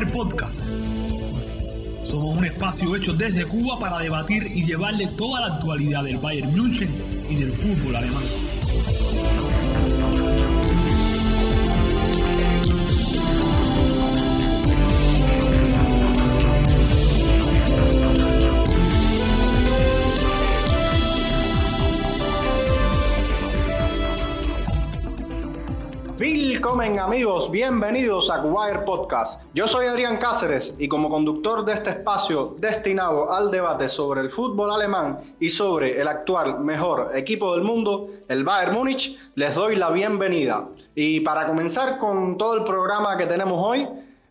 Podcast. Somos un espacio hecho desde Cuba para debatir y llevarle toda la actualidad del Bayern München y del fútbol alemán. Willkommen amigos, bienvenidos a Wire Podcast. Yo soy Adrián Cáceres y como conductor de este espacio destinado al debate sobre el fútbol alemán y sobre el actual mejor equipo del mundo, el Bayern Múnich, les doy la bienvenida. Y para comenzar con todo el programa que tenemos hoy,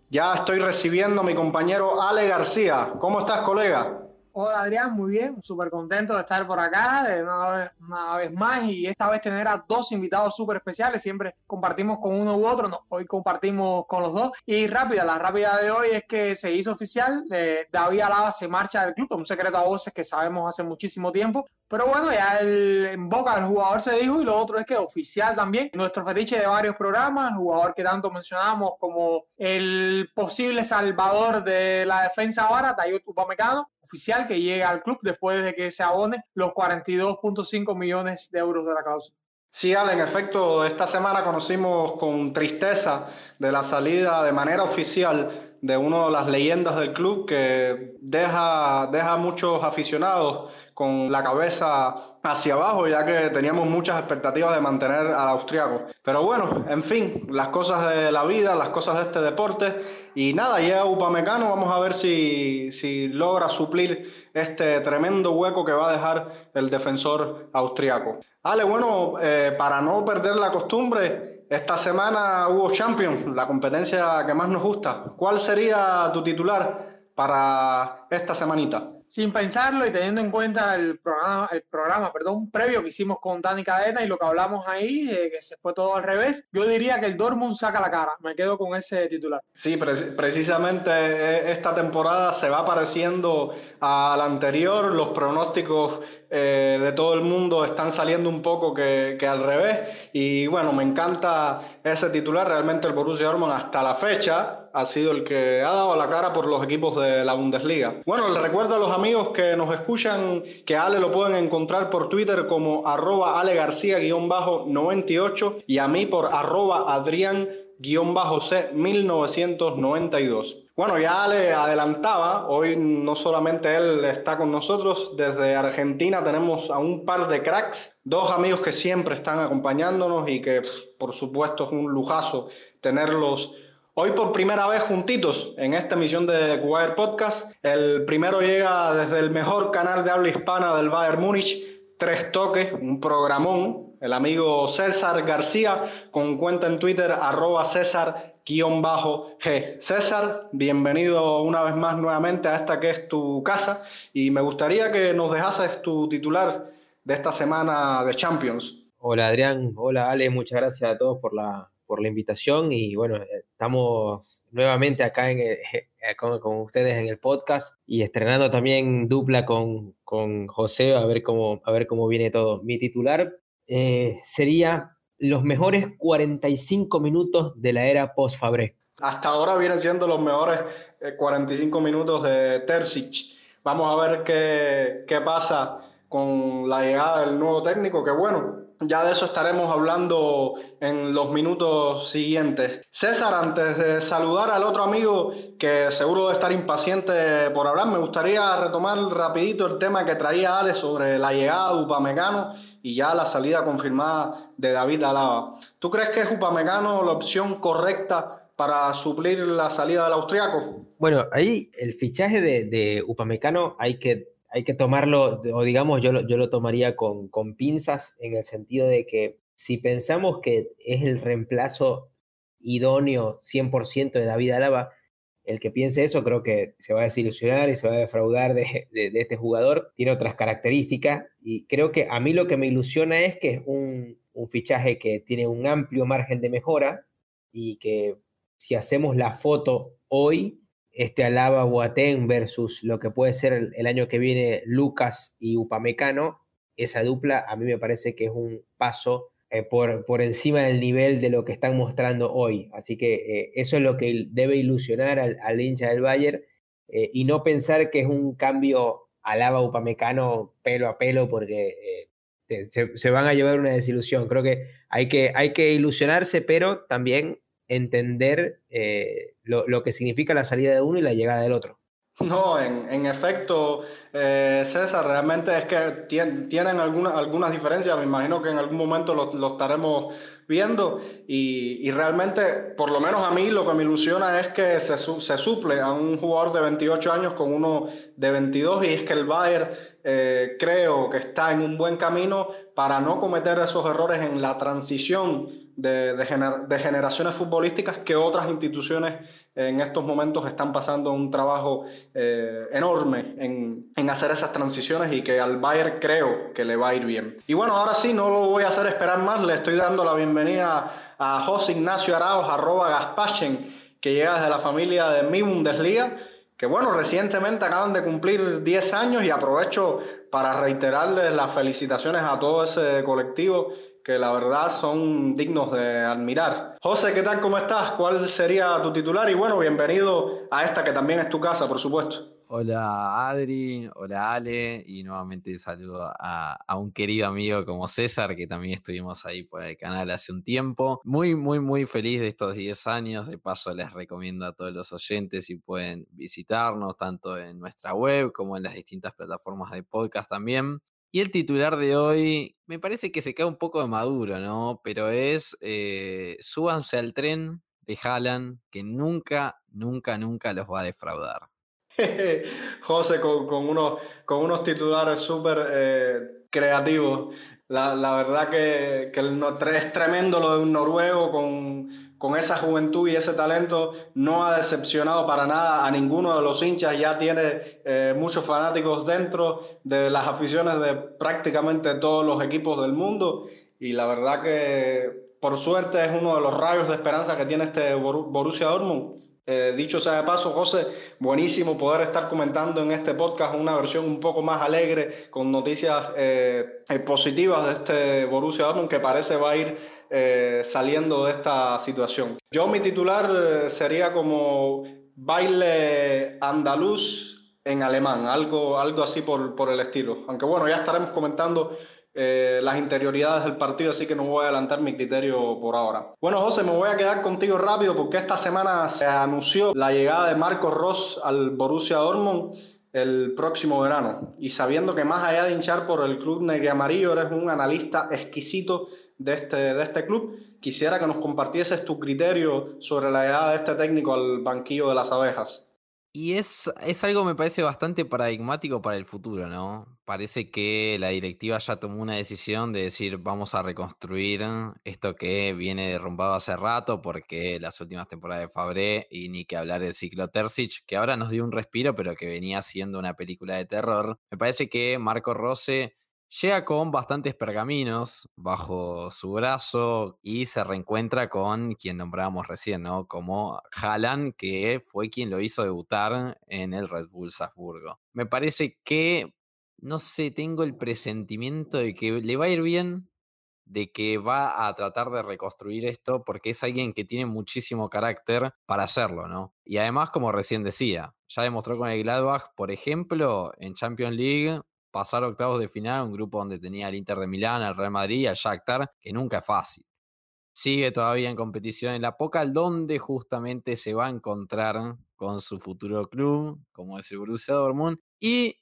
ya estoy recibiendo a mi compañero Ale García. ¿Cómo estás, colega? Hola Adrián, muy bien, súper contento de estar por acá de una, vez, una vez más y esta vez tener a dos invitados súper especiales. Siempre compartimos con uno u otro, no, hoy compartimos con los dos. Y rápida, la rápida de hoy es que se hizo oficial, eh, David Alaba se marcha del club, un secreto a voces que sabemos hace muchísimo tiempo. Pero bueno, ya el, en boca del jugador se dijo y lo otro es que oficial también. Nuestro fetiche de varios programas, el jugador que tanto mencionamos como el posible salvador de la defensa ahora, Dayot Upamecano, oficial que llega al club después de que se abone los 42.5 millones de euros de la cláusula. Sí, Ale, en efecto, esta semana conocimos con tristeza de la salida de manera oficial de una de las leyendas del club que deja, deja a muchos aficionados con la cabeza hacia abajo, ya que teníamos muchas expectativas de mantener al austriaco. Pero bueno, en fin, las cosas de la vida, las cosas de este deporte. Y nada, llega Upamecano, vamos a ver si, si logra suplir este tremendo hueco que va a dejar el defensor austriaco. Ale, bueno, eh, para no perder la costumbre, esta semana hubo Champions, la competencia que más nos gusta. ¿Cuál sería tu titular para esta semanita? Sin pensarlo y teniendo en cuenta el programa, perdón, previo que hicimos con Dani Cadena y lo que hablamos ahí, eh, que se fue todo al revés, yo diría que el Dortmund saca la cara. Me quedo con ese titular. Sí, pre precisamente eh, esta temporada se va pareciendo a la anterior. Los pronósticos eh, de todo el mundo están saliendo un poco que, que, al revés. Y bueno, me encanta ese titular. Realmente el Borussia Dortmund hasta la fecha ha sido el que ha dado la cara por los equipos de la Bundesliga. Bueno, les recuerdo a los amigos que nos escuchan que Ale lo pueden encontrar por Twitter como arroba Ale García-98 y a mí por arroba Adrián-C 1992. Bueno, ya le adelantaba, hoy no solamente él está con nosotros, desde Argentina tenemos a un par de cracks, dos amigos que siempre están acompañándonos y que por supuesto es un lujazo tenerlos hoy por primera vez juntitos en esta emisión de Wire Podcast. El primero llega desde el mejor canal de habla hispana del Bayern Múnich, Tres Toques, un programón, el amigo César García, con cuenta en Twitter arroba César bajo G. César, bienvenido una vez más nuevamente a esta que es tu casa y me gustaría que nos dejases tu titular de esta semana de Champions. Hola Adrián, hola Ale, muchas gracias a todos por la, por la invitación y bueno, estamos nuevamente acá en, eh, con, ustedes en el podcast y estrenando también dupla con, con José a ver, cómo, a ver cómo viene todo. Mi titular eh, sería los mejores 45 minutos de la era post-Fabré. Hasta ahora vienen siendo los mejores 45 eh, minutos de Terzic. Vamos a ver qué, qué pasa con la llegada del nuevo técnico, que bueno, ya de eso estaremos hablando en los minutos siguientes. César, antes de saludar al otro amigo que seguro debe estar impaciente por hablar, me gustaría retomar rapidito el tema que traía Ale sobre la llegada de Upamecano y ya la salida confirmada de David Alaba. ¿Tú crees que es Upamecano la opción correcta para suplir la salida del austriaco? Bueno, ahí el fichaje de, de Upamecano hay que, hay que tomarlo, o digamos, yo, yo lo tomaría con, con pinzas en el sentido de que si pensamos que es el reemplazo idóneo 100% de David Alaba, el que piense eso creo que se va a desilusionar y se va a defraudar de, este jugador. Tiene otras características y creo que a mí lo que me ilusiona es que es un, un fichaje que tiene un amplio margen de mejora y que si hacemos la foto hoy, este Alaba Boateng versus lo que puede ser el, año que viene Lucas y Upamecano, esa dupla a mí me parece que es un paso eh, por, por, encima del nivel de lo que están mostrando hoy. Así que eh, eso es lo que debe ilusionar al, hincha del Bayern eh, y no pensar que es un cambio alaba upamecano pelo a pelo porque se, van a llevar una desilusión. Creo que hay que, hay que ilusionarse, pero también entender lo, lo que significa la salida de uno y la llegada del otro. No, en, efecto, eh, César, realmente es que tienen algunas, algunas diferencias, me imagino que en algún momento lo, estaremos viendo y, realmente, por lo menos a mí, lo que me ilusiona es que se, se, suple a un jugador de 28 años con uno de 22 y es que el Bayern eh, creo que está en un buen camino para no cometer esos errores en la transición de, generaciones futbolísticas que otras instituciones en estos momentos están pasando un trabajo eh, enorme en, hacer esas transiciones y que al Bayern creo que le va a ir bien. Y bueno, ahora sí, no lo voy a hacer esperar más, le estoy dando la bienvenida a José Ignacio Arauz, arroba Gaspachen, que llega desde la familia de mi Bundesliga que bueno, recientemente acaban de cumplir 10 años y aprovecho para reiterarles las felicitaciones a todo ese colectivo que la verdad son dignos de admirar. José, ¿qué tal? ¿Cómo estás? ¿Cuál sería tu titular? Y bueno, bienvenido a esta que también es tu casa, por supuesto. Hola Adri, hola Ale y nuevamente saludo a, a, un querido amigo como César que también estuvimos ahí por el canal hace un tiempo. Muy, muy, muy feliz de estos 10 años. De paso les recomiendo a todos los oyentes si pueden visitarnos tanto en nuestra web como en las distintas plataformas de podcast también. Y el titular de hoy me parece que se cae un poco de maduro, ¿no? Pero es eh, súbanse al tren de Haaland que nunca, nunca, nunca los va a defraudar. José, con, unos, con unos titulares súper eh, creativos. La, verdad que, que es tremendo lo de un noruego con con esa juventud y ese talento no ha decepcionado para nada a ninguno de los hinchas, ya tiene eh, muchos fanáticos dentro de las aficiones de prácticamente todos los equipos del mundo y la verdad que por suerte es uno de los rayos de esperanza que tiene este Borussia Dortmund. Eh, dicho sea de paso, José, buenísimo poder estar comentando en este podcast una versión un poco más alegre, con noticias eh, positivas de este Borussia Dortmund que parece va a ir eh, saliendo de esta situación. Yo mi titular sería como baile andaluz en alemán, algo, algo así por, por el estilo. Aunque bueno, ya estaremos comentando eh, las interioridades del partido, así que no voy a adelantar mi criterio por ahora. Bueno, José, me voy a quedar contigo rápido porque esta semana se anunció la llegada de Marcos Ross al Borussia Dortmund el próximo verano. Y sabiendo que más allá de hinchar por el club negro amarillo, eres un analista exquisito de este, de este club. Quisiera que nos compartieses tu criterio sobre la llegada de este técnico al banquillo de las abejas. Y es, es algo, me parece, bastante paradigmático para el futuro, ¿no? Parece que la directiva ya tomó una decisión de decir vamos a reconstruir esto que viene derrumbado hace rato, porque las últimas temporadas de Fabré y ni que hablar del ciclo Terzic, que ahora nos dio un respiro, pero que venía siendo una película de terror. Me parece que Marco Rose Llega con bastantes pergaminos bajo su brazo y se reencuentra con quien nombrábamos recién, ¿no? Como Haaland, que fue quien lo hizo debutar en el Red Bull Salzburgo. Me parece que, no sé, tengo el presentimiento de que le va a ir bien, de que va a tratar de reconstruir esto, porque es alguien que tiene muchísimo carácter para hacerlo, ¿no? Y además, como recién decía, ya demostró con el Gladbach, por ejemplo, en Champions League pasar octavos de final, un grupo donde tenía el Inter de Milán, el Real Madrid, el Shakhtar, que nunca es fácil. Sigue todavía en competición en la Pokal, donde justamente se va a encontrar con su futuro club, como es el Borussia Dortmund, y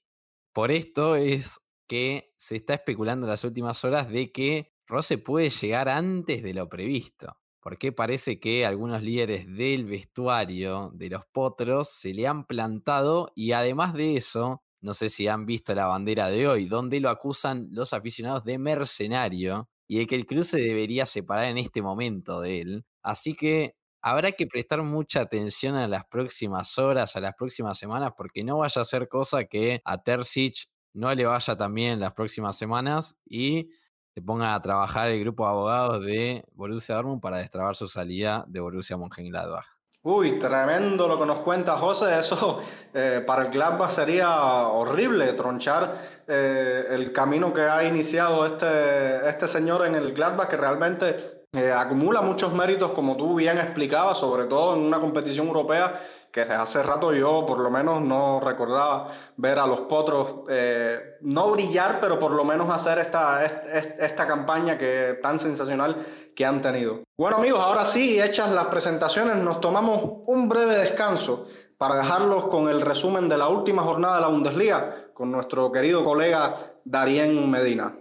por esto es que se está especulando en las últimas horas de que Rose puede llegar antes de lo previsto porque parece que algunos líderes del vestuario de los potros se le han plantado y además de eso no sé si han visto la bandera de hoy, donde lo acusan los aficionados de mercenario y de que el club se debería separar en este momento de él. Así que habrá que prestar mucha atención a las próximas horas, a las próximas semanas, porque no vaya a ser cosa que a Terzic no le vaya también las próximas semanas y se ponga a trabajar el grupo de abogados de Borussia Dortmund para destrabar su salida de Borussia Mönchengladbach. Uy, tremendo lo que nos cuenta José. Eso eh, para el Gladbach sería horrible, tronchar eh, el camino que ha iniciado este, este señor en el Gladbach, que realmente eh, acumula muchos méritos, como tú bien explicabas, sobre todo en una competición europea que hace rato yo por lo menos no recordaba ver a los potros eh, no brillar, pero por lo menos hacer esta, esta, campaña que tan sensacional han tenido. Bueno amigos, ahora sí, hechas las presentaciones, nos tomamos un breve descanso para dejarlos con el resumen de la última jornada de la Bundesliga con nuestro querido colega Darien Medina.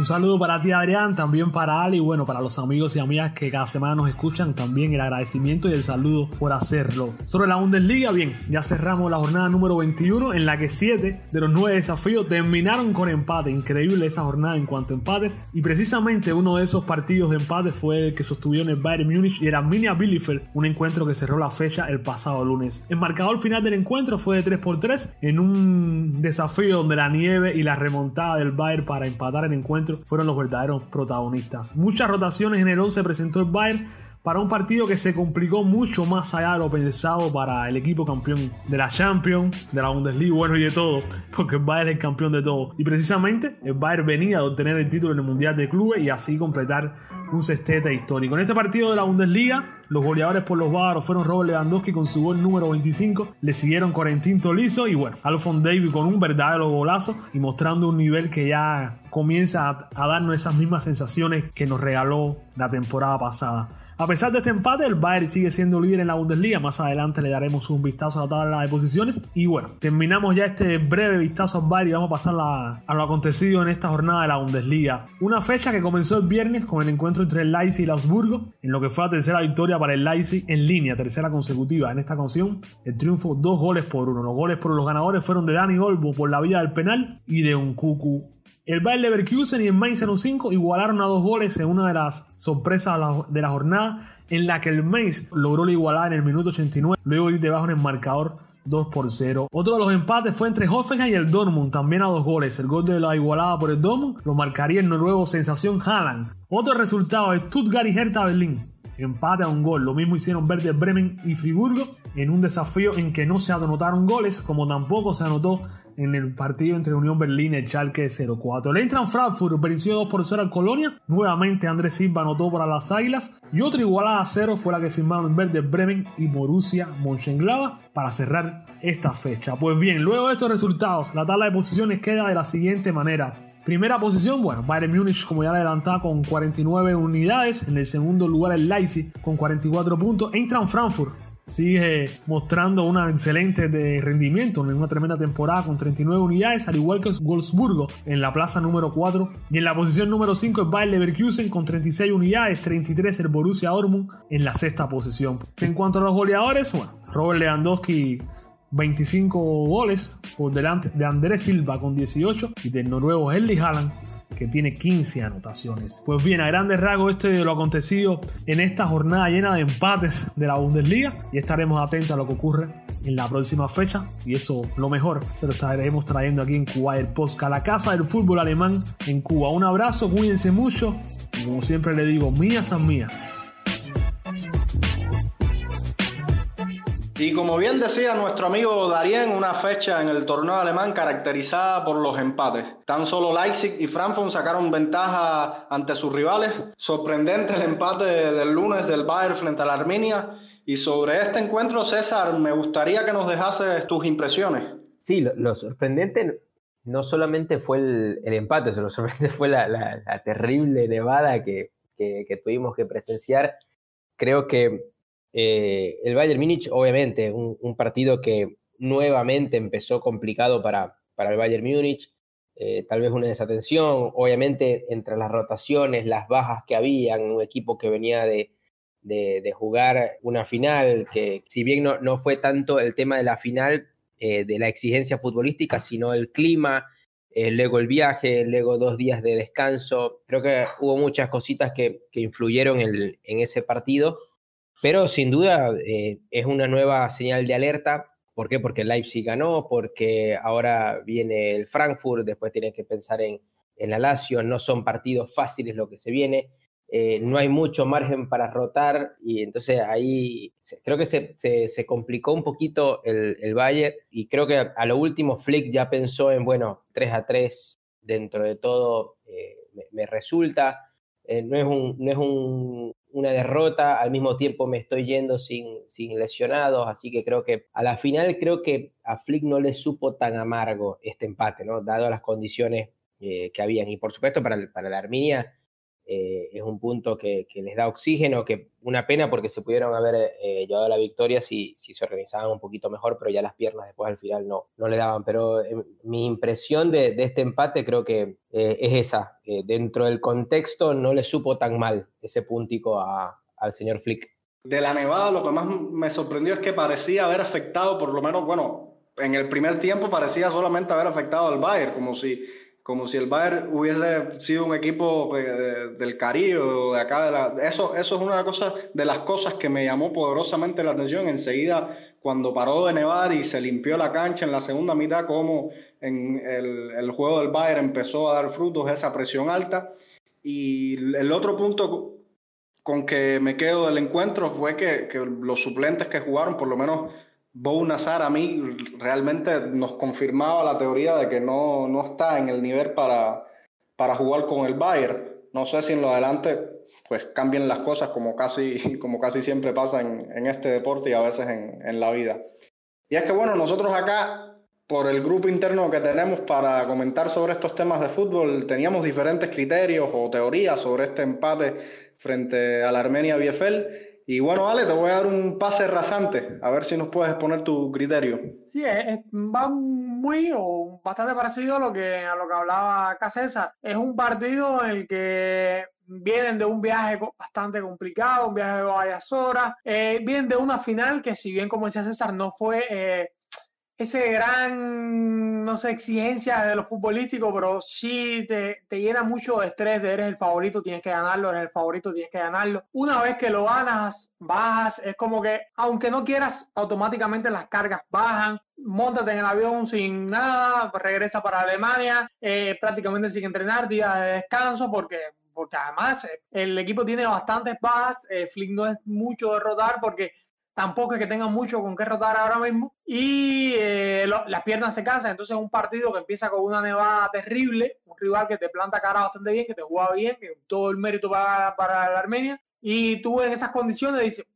Un saludo para ti Adrián, también para Ali y bueno, para los amigos y amigas que cada semana nos escuchan, también el agradecimiento y el saludo por hacerlo. Sobre la Bundesliga, bien, ya cerramos la jornada número 21 en la que 7 de los 9 desafíos terminaron con empate. Increíble esa jornada en cuanto a empates y precisamente uno de esos partidos de empate fue el que sostuvieron el Bayern Múnich y era Minia Bielefeld, un encuentro que cerró la fecha el pasado lunes. El marcador final del encuentro fue de 3 por 3 en un desafío donde la nieve y la remontada del Bayern para empatar el encuentro fueron los verdaderos protagonistas. Muchas rotaciones en el 11 presentó el Bayern para un partido que se complicó mucho más allá de lo pensado para el equipo campeón de la Champions, de la Bundesliga, bueno y de todo, porque el Bayern es el campeón de todo. Y precisamente el Bayern venía de obtener el título en el Mundial de Clubes y así completar un sextete histórico. En este partido de la Bundesliga, los goleadores por los bávaros fueron Robert Lewandowski con su gol número 25, le siguieron Corentin Tolizo y bueno, Alphonse David con un verdadero golazo y mostrando un nivel que ya comienza a, a darnos esas mismas sensaciones que nos regaló la temporada pasada. A pesar de este empate, el Bayern sigue siendo líder en la Bundesliga. Más adelante le daremos un vistazo a la tabla de posiciones. Y bueno, terminamos ya este breve vistazo al Bayern y vamos a pasar a lo acontecido en esta jornada de la Bundesliga. Una fecha que comenzó el viernes con el encuentro entre el Leipzig y el Augsburgo, en lo que fue la tercera victoria para el Leipzig en línea, tercera consecutiva. En esta ocasión, el triunfo dos goles por uno. Los goles por los ganadores fueron de Dani Olbo por la vía del penal y de un Cucu el Bayer Leverkusen y el Mainz 05 igualaron a dos goles en una de las sorpresas de la jornada en la que el Mainz logró la igualar en el minuto 89, luego ir debajo en el marcador 2 por 0. Otro de los empates fue entre Hoffenheim y el Dortmund, también a dos goles. El gol de la igualada por el Dortmund lo marcaría el noruego sensación Haaland. Otro resultado es Stuttgart y Hertha Berlín. Empate a un gol. Lo mismo hicieron Werder Bremen y Friburgo en un desafío en que no se anotaron goles, como tampoco se anotó en el partido entre Unión Berlín y Schalke 04. El Eintracht Frankfurt venció 2 por 0 al Colonia. Nuevamente Andrés Silva anotó para las Águilas. Y otra igualada a 0 fue la que firmaron Verde Bremen y Borussia Mönchengladbach para cerrar esta fecha. Pues bien, luego de estos resultados, la tabla de posiciones queda de la siguiente manera. Primera posición, bueno, Bayern Múnich, como ya le adelantaba, con 49 unidades. En el segundo lugar, el Leipzig con 44 puntos. Eintracht Frankfurt sigue mostrando una excelente de rendimiento en una tremenda temporada con 39 unidades, al igual que Wolfsburgo en la plaza número 4. Y en la posición número 5 el Bayer Leverkusen con 36 unidades, 33 el Borussia Dortmund en la sexta posición. En cuanto a los goleadores, bueno, Robert Lewandowski 25 goles por delante de Andrés Silva con 18 y del noruego Erling Haaland que tiene 15 anotaciones. Pues bien, a grandes rasgos este de lo acontecido en esta jornada llena de empates de la Bundesliga y estaremos atentos a lo que ocurre en la próxima fecha y eso lo mejor se lo estaremos trayendo aquí en Cuba el Posca, la casa del fútbol alemán en Cuba. Un abrazo, cuídense mucho y como siempre le digo, mías son mías. Y como bien decía nuestro amigo Darien, una fecha en el torneo alemán caracterizada por los empates. Tan solo Leipzig y Frankfurt sacaron ventaja ante sus rivales. Sorprendente el empate del lunes del Bayern frente a la Arminia. Y sobre este encuentro, César, me gustaría que nos dejases tus impresiones. Sí, lo, sorprendente no solamente fue el, empate, lo sorprendente fue la, terrible nevada que, que tuvimos que presenciar. Creo que eh, el Bayern Múnich, obviamente, un, partido que nuevamente empezó complicado para, para el Bayern Múnich, eh, tal vez una desatención, obviamente entre las rotaciones, las bajas que había, un equipo que venía de, de, jugar una final, que si bien no, no, fue tanto el tema de la final, eh, de la exigencia futbolística, sino el clima, luego el viaje, luego dos días de descanso, creo que hubo muchas cositas que, que influyeron en ese partido pero sin duda eh, es una nueva señal de alerta. ¿Por qué? Porque Leipzig ganó, porque ahora viene el Frankfurt, después tienes que pensar en, en la Lazio, no son partidos fáciles lo que se viene. Eh, no hay mucho margen para rotar y entonces ahí creo que se, se, complicó un poquito el, el, Bayern y creo que a, lo último Flick ya pensó en, bueno, 3 a 3 dentro de todo eh, me, resulta, eh, no es, un, no es un, una derrota, al mismo tiempo me estoy yendo sin, sin lesionados, así que creo que a la final creo que a Flick no le supo tan amargo este empate, ¿no? Dado las condiciones que habían y por supuesto para, para la Arminia eh, es un punto que, les da oxígeno, que una pena porque se pudieron haber eh, llevado la victoria si, si, se organizaban un poquito mejor, pero ya las piernas después al final no, no le daban. Pero eh, mi impresión de, este empate creo que es esa. dentro del contexto no le supo tan mal ese puntico al señor Flick. De la Nevada lo que más me sorprendió es que parecía haber afectado, por lo menos, bueno, en el primer tiempo parecía solamente haber afectado al Bayern, como si como si el Bayern hubiese sido un equipo del Caribe o de acá. De la, eso, eso es una de, de las cosas que me llamó poderosamente la atención. Enseguida, cuando paró de nevar y se limpió la cancha en la segunda mitad, como en el, el juego del Bayern empezó a dar frutos esa presión alta. Y el otro punto con que me quedo del encuentro fue que, que los suplentes que jugaron, por lo menos Bo Nazar a mí realmente nos confirmaba la teoría de que no, no está en el nivel para, para jugar con el Bayern. No sé si en lo adelante pues cambien las cosas como casi, como casi siempre pasa en, este deporte y a veces en, en, la vida. Y es que bueno, nosotros acá, por el grupo interno que tenemos para comentar sobre estos temas de fútbol, teníamos diferentes criterios o teorías sobre este empate frente a la Armenia Biefel y bueno, Ale, te voy a dar un pase rasante, a ver si nos puedes poner tu criterio. Sí, va muy o bastante parecido a lo que, a lo que hablaba. Es un partido en el que vienen de un viaje bastante complicado, un viaje de varias horas, eh, vienen de una final que si bien como decía César no fue eh, ese gran, no sé, exigencia de lo futbolístico, pero sí te, te, llena mucho de estrés de eres el favorito, tienes que ganarlo, eres el favorito, tienes que ganarlo. Una vez que lo ganas, bajas, es como que, aunque no quieras, automáticamente las cargas bajan, montate en el avión sin nada, regresa para Alemania, eh, prácticamente sin entrenar, día de descanso, porque porque además eh, el equipo tiene bastantes bajas, eh, Flick no es mucho derrotar porque tampoco es que tenga mucho con qué rotar ahora mismo. Y eh, las piernas se cansan, entonces es un partido que empieza con una nevada terrible, un rival que te planta cara bastante bien, que te juega bien, que todo el mérito para, para la Armenia. Y tú en esas condiciones dices,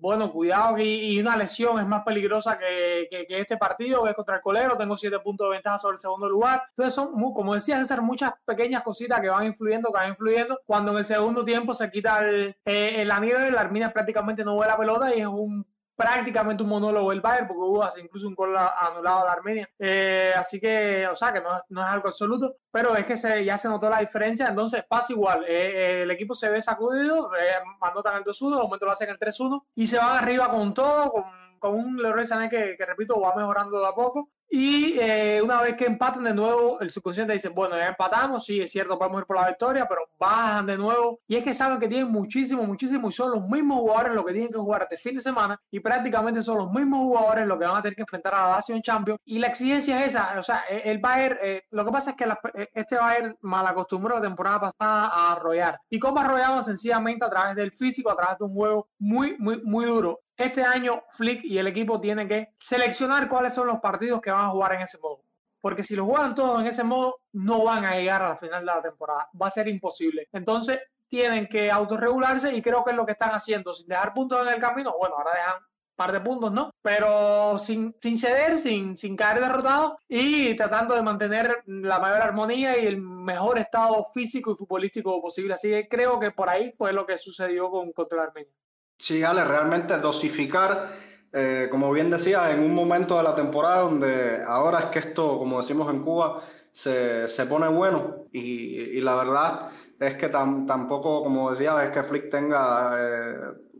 bueno, cuidado y, una lesión es más peligrosa que, este partido, que es contra el colero, tengo siete puntos de ventaja sobre el segundo lugar. Entonces son, como decía César, muchas pequeñas cositas que van influyendo, que van influyendo. Cuando en el segundo tiempo se quita el, eh, la nieve, la Arminia prácticamente no ve la pelota y es un prácticamente un monólogo el Bayern, porque hubo incluso un gol anulado a la Armenia. Eh, así que, o sea, que no, no, es algo absoluto, pero es que se, ya se notó la diferencia, entonces pasa igual. Eh, el equipo se ve sacudido, eh, anotan el 2-1, de momento lo hacen el 3-1 y se van arriba con todo, con, con un Leroy Sané que, que, repito, va mejorando de a poco. Y eh, una vez que empatan de nuevo, el subconsciente dice, bueno, ya empatamos, sí, es cierto, podemos ir por la victoria, pero bajan de nuevo. Y es que saben que tienen muchísimo, muchísimo, y son los mismos jugadores los que tienen que jugar este fin de semana, y prácticamente son los mismos jugadores los que van a tener que enfrentar a la Lazio en Champions. Y la exigencia es esa, o sea, e, el Bayern, eh, lo que pasa es que e, este Bayern mal acostumbró la temporada pasada a arrollar. ¿Y cómo arrollaban? Sencillamente a través del físico, a través de un juego muy, muy, muy duro. Este año Flick y el equipo tienen que seleccionar cuáles son los partidos que van a jugar en ese modo. Porque si lo juegan todos en ese modo, no van a llegar a la final de la temporada. Va a ser imposible. Entonces, tienen que autorregularse y creo que es lo que están haciendo. Sin dejar puntos en el camino, bueno, ahora dejan un par de puntos, ¿no? Pero sin, sin ceder, sin, sin caer derrotados y tratando de mantener la mayor armonía y el mejor estado físico y futbolístico posible. Así que creo que por ahí fue lo que sucedió con contra Armenia. Sí, Ale, realmente dosificar, eh, como bien decía, en un momento de la temporada donde ahora es que esto, como decimos en Cuba, se, se pone bueno. Y, y, la verdad es que tampoco, como decía, es que Flick tenga eh,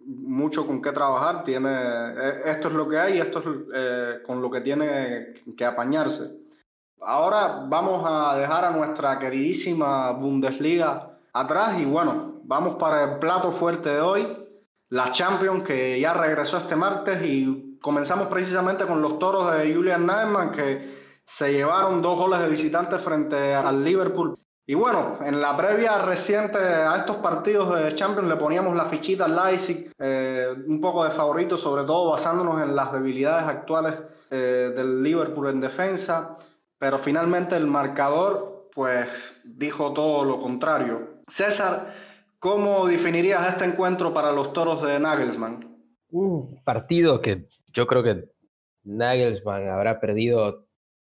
mucho con qué trabajar, tiene, eh, esto es lo que hay esto es con lo que tiene que apañarse. Ahora vamos a dejar a nuestra queridísima Bundesliga atrás y bueno, vamos para el plato fuerte de hoy la Champions que ya regresó este martes y comenzamos precisamente con los toros de Julian Nagelsmann que se llevaron dos goles de visitante frente al Liverpool Y bueno, en la previa reciente a estos partidos de Champions le poníamos la fichita al Leipzig, eh, un poco de favorito, sobre todo basándonos en las debilidades actuales eh, del Liverpool en defensa, pero finalmente el marcador pues dijo todo lo contrario. César, ¿cómo definirías este encuentro para los toros de Nagelsmann? Un partido que yo creo que Nagelsmann habrá perdido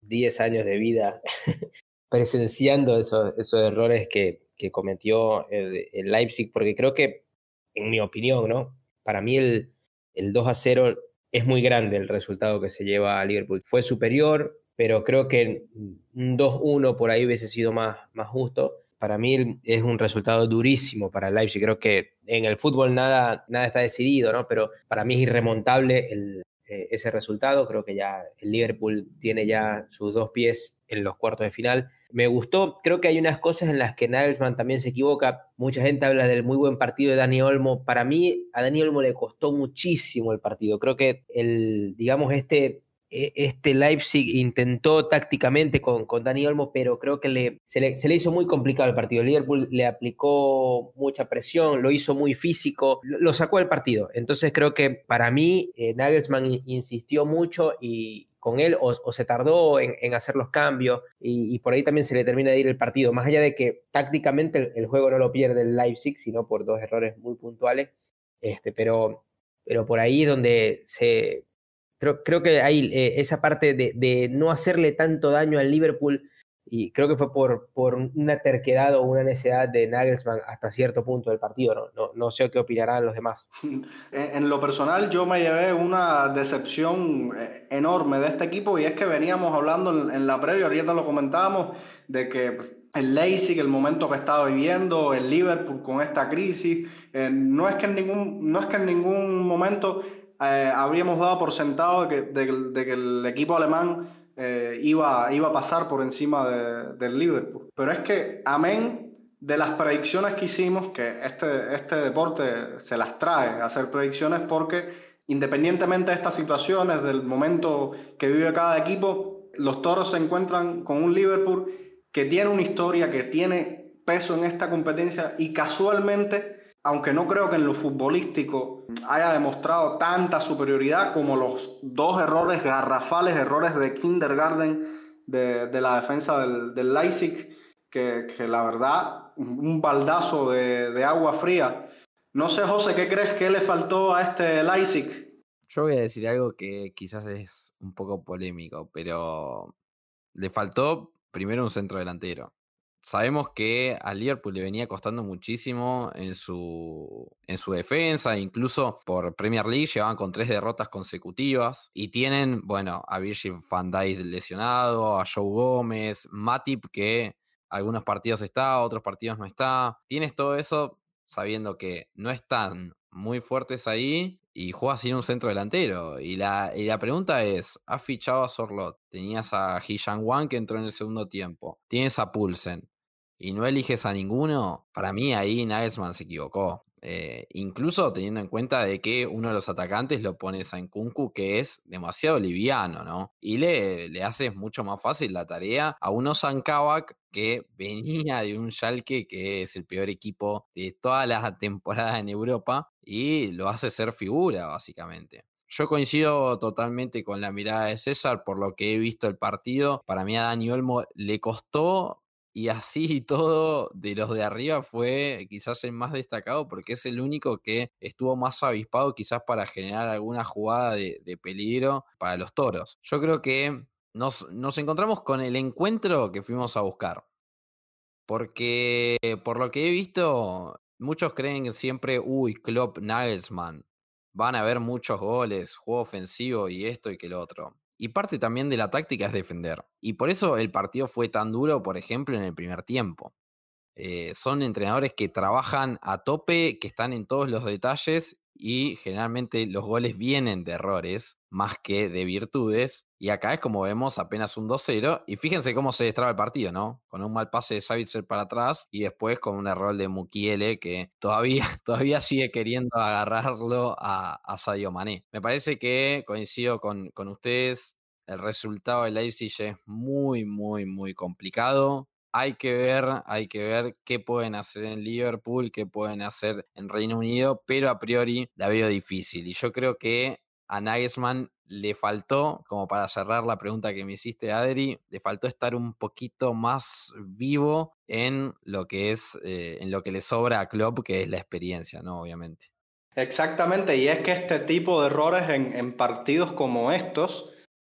10 años de vida presenciando esos, esos errores que, que cometió el, el, Leipzig, porque creo que, en mi opinión, ¿no? Para mí el, el 2 a 0 es muy grande el resultado que se lleva a Liverpool. Fue superior, pero creo que un 2-1 por ahí hubiese sido más, más justo. Para mí es un resultado durísimo para el Leipzig. Creo que en el fútbol nada, nada está decidido, ¿no? Pero para mí es irremontable eh, ese resultado. Creo que ya el Liverpool tiene ya sus dos pies en los cuartos de final me gustó, creo que hay unas cosas en las que Nagelsmann también se equivoca. Mucha gente habla del muy buen partido de Dani Olmo. Para mí, a Dani Olmo le costó muchísimo el partido. Creo que el, digamos, este, este Leipzig intentó tácticamente con, con Dani Olmo, pero creo que le se, le, hizo muy complicado el partido. Liverpool le aplicó mucha presión, lo hizo muy físico, lo, sacó del partido. Entonces creo que para mí eh, Nagelsmann insistió mucho y, con él o, se tardó en, en, hacer los cambios y, y, por ahí también se le termina de ir el partido, más allá de que tácticamente el, el, juego no lo pierde el Leipzig, sino por dos errores muy puntuales, este, pero, pero por ahí donde se... Creo, creo que hay eh, esa parte de, de, no hacerle tanto daño al Liverpool y creo que fue por, por una terquedad o una necesidad de Nagelsmann hasta cierto punto del partido. No, no, no sé qué opinarán los demás. En lo personal, yo me llevé una decepción eh, enorme de este equipo y es que veníamos hablando en, en la previa, ahorita lo comentábamos, de que el Leipzig, el momento que estaba viviendo, el Liverpool con esta crisis, eh, no, es que en ningún, no es que en ningún momento eh, habríamos dado por sentado de que, de, de que el equipo alemán eh, iba, iba a pasar por encima de, del Liverpool. Pero es que, amén de las predicciones que hicimos, que este, este deporte se las trae hacer predicciones porque independientemente de estas situaciones, del momento que vive cada equipo, los toros se encuentran con un Liverpool que tiene una historia, que tiene peso en esta competencia y casualmente aunque no creo que en lo futbolístico haya demostrado tanta superioridad como los dos errores garrafales, errores de kindergarten de, de la defensa del, del Leipzig, que, que, la verdad, un baldazo de, de, agua fría. No sé, José, ¿qué crees que le faltó a este Leipzig? Yo voy a decir algo que quizás es un poco polémico, pero le faltó primero un centro delantero sabemos que a Liverpool le venía costando muchísimo en su, en su defensa, incluso por Premier League llevaban con tres derrotas consecutivas y tienen, bueno, a Virgil van Dijk lesionado, a Joe Gómez, Matip que algunos partidos está, otros partidos no está. Tienes todo eso sabiendo que no están muy fuertes ahí y juega sin un centro delantero. Y la, y la pregunta es, ¿has fichado a Sorlot? Tenías a Hijan Wan que entró en el segundo tiempo. Tienes a Pulsen y no eliges a ninguno, para mí ahí Nagelsmann se equivocó. Eh, incluso teniendo en cuenta de que uno de los atacantes lo pones a Nkunku, que es demasiado liviano, ¿no? Y le, le haces mucho más fácil la tarea a uno Sankavak que venía de un Schalke que es el peor equipo de toda la temporada en Europa y lo hace ser figura, básicamente. Yo coincido totalmente con la mirada de César por lo que he visto el partido. Para mí a Dani Olmo le costó y así todo, de los de arriba fue quizás el más destacado porque es el único que estuvo más avispado quizás para generar alguna jugada de, de peligro para los toros. Yo creo que nos, nos, encontramos con el encuentro que fuimos a buscar. Porque por lo que he visto, muchos creen que siempre, uy, Klopp, Nagelsmann, van a haber muchos goles, juego ofensivo y esto y que lo otro. Y parte también de la táctica es defender. Y por eso el partido fue tan duro, por ejemplo, en el primer tiempo. Eh, son entrenadores que trabajan a tope, que están en todos los detalles y generalmente los goles vienen de errores más que de virtudes. Y acá es como vemos apenas un 2-0. Y fíjense cómo se destraba el partido, ¿no? Con un mal pase de Savitzer para atrás y después con un error de Mukiele que todavía, todavía sigue queriendo agarrarlo a, a Sadio Mané. Me parece que coincido con, con ustedes. El resultado de Leipzig es muy, muy, muy complicado. hay que ver, hay que ver qué pueden hacer en Liverpool, qué pueden hacer en Reino Unido, pero a priori la veo difícil. Y yo creo que a Nagelsmann le faltó, como para cerrar la pregunta que me hiciste, Adri, le faltó estar un poquito más vivo en lo que es, eh, en lo que le sobra a Klopp, que es la experiencia, ¿no? Obviamente. Exactamente, y es que este tipo de errores en partidos como estos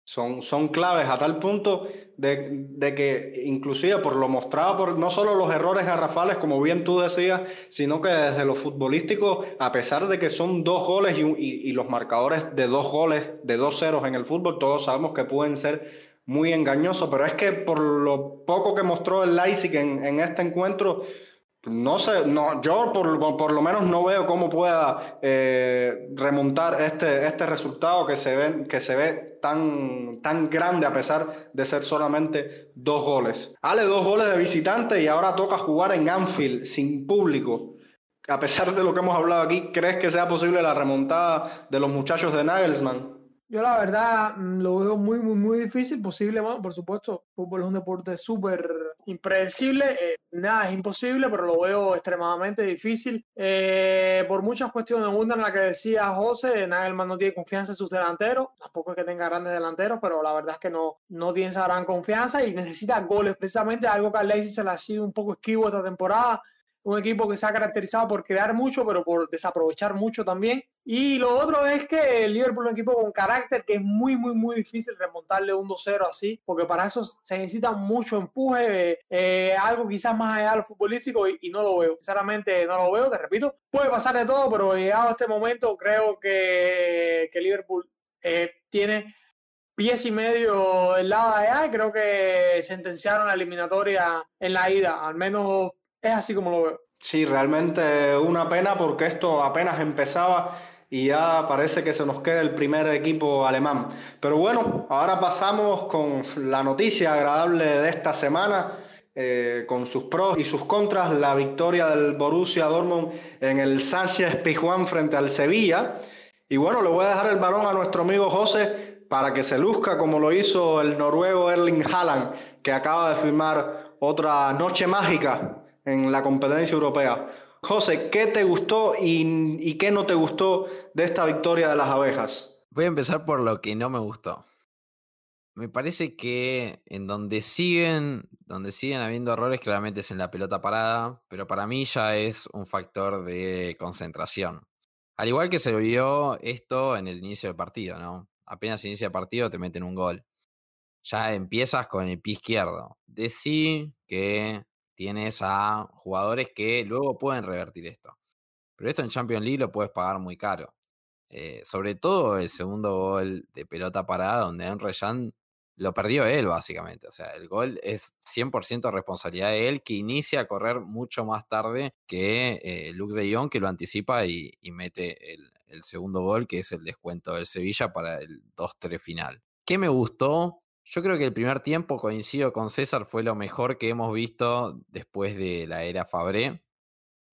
son, son claves a tal punto de, de, que inclusive por lo mostrado por no solo los errores garrafales, como bien tú decías, sino que desde lo futbolístico, a pesar de que son dos goles y, y, los marcadores de dos goles, de dos ceros en el fútbol, todos sabemos que pueden ser muy engañosos, pero es que por lo poco que mostró el Leipzig en este encuentro, no sé, no, yo por, por, lo menos no veo cómo pueda eh, remontar este, este resultado que se ve, que se ve tan, tan grande a pesar de ser solamente dos goles. Ale, dos goles de visitante y ahora toca jugar en Anfield sin público. A pesar de lo que hemos hablado aquí, ¿crees que sea posible la remontada de los muchachos de Nagelsmann? Yo la verdad mm, lo veo muy, muy, muy difícil, posible, por supuesto. Fútbol es un deporte súper impredecible, eh, nada es imposible, pero lo veo extremadamente difícil. Eh, por muchas cuestiones, una en la que decía José, Nagelman no tiene confianza en sus delanteros, tampoco es que tenga grandes delanteros, pero la verdad es que no, no tiene esa gran confianza y necesita goles, precisamente algo que a Leipzig se le ha sido un poco esquivo esta temporada un equipo que se ha caracterizado por crear mucho, pero por desaprovechar mucho también. Y lo otro es que el Liverpool es un equipo con carácter que es muy, muy, muy difícil remontarle un 2-0 así, porque para eso se necesita mucho empuje, eh, algo quizás más allá de lo futbolístico, y, y, no lo veo. Sinceramente, no lo veo, te repito. Puede pasar de todo, pero llegado a este momento, creo que, que Liverpool eh, tiene pies y medio del lado de allá y creo que sentenciaron la eliminatoria en la ida, al menos es así como lo veo. Sí, realmente una pena porque esto apenas empezaba y ya parece que se nos queda el primer equipo alemán. Pero bueno, ahora pasamos con la noticia agradable de esta semana. Eh, con sus pros y sus contras, la victoria del Borussia Dortmund en el Sánchez Pizjuán frente al Sevilla. Y bueno, le voy a dejar el balón a nuestro amigo José para que se luzca como lo hizo el noruego Erling Haaland, que acaba de firmar otra noche mágica en la competencia europea. José, ¿qué te gustó y, qué no te gustó de esta victoria de las abejas? Voy a empezar por lo que no me gustó. Me parece que en donde siguen, donde siguen habiendo errores, claramente es en la pelota parada, pero para mí ya es un factor de concentración. Al igual que se vio esto en el inicio del partido, ¿no? Apenas inicia el partido te meten un gol. Ya empiezas con el pie izquierdo. Decí que tienes a jugadores que luego pueden revertir esto. Pero esto en Champions League lo puedes pagar muy caro. Eh, sobre todo el segundo gol de pelota parada, donde Henry Jan lo perdió él, básicamente. O sea, el gol es 100% responsabilidad de él, que inicia a correr mucho más tarde que eh, Luke de Jong, que lo anticipa y, y mete el, el, segundo gol, que es el descuento del Sevilla para el 2-3 final. ¿Qué me gustó? Yo creo que el primer tiempo, coincido con César, fue lo mejor que hemos visto después de la era Fabré.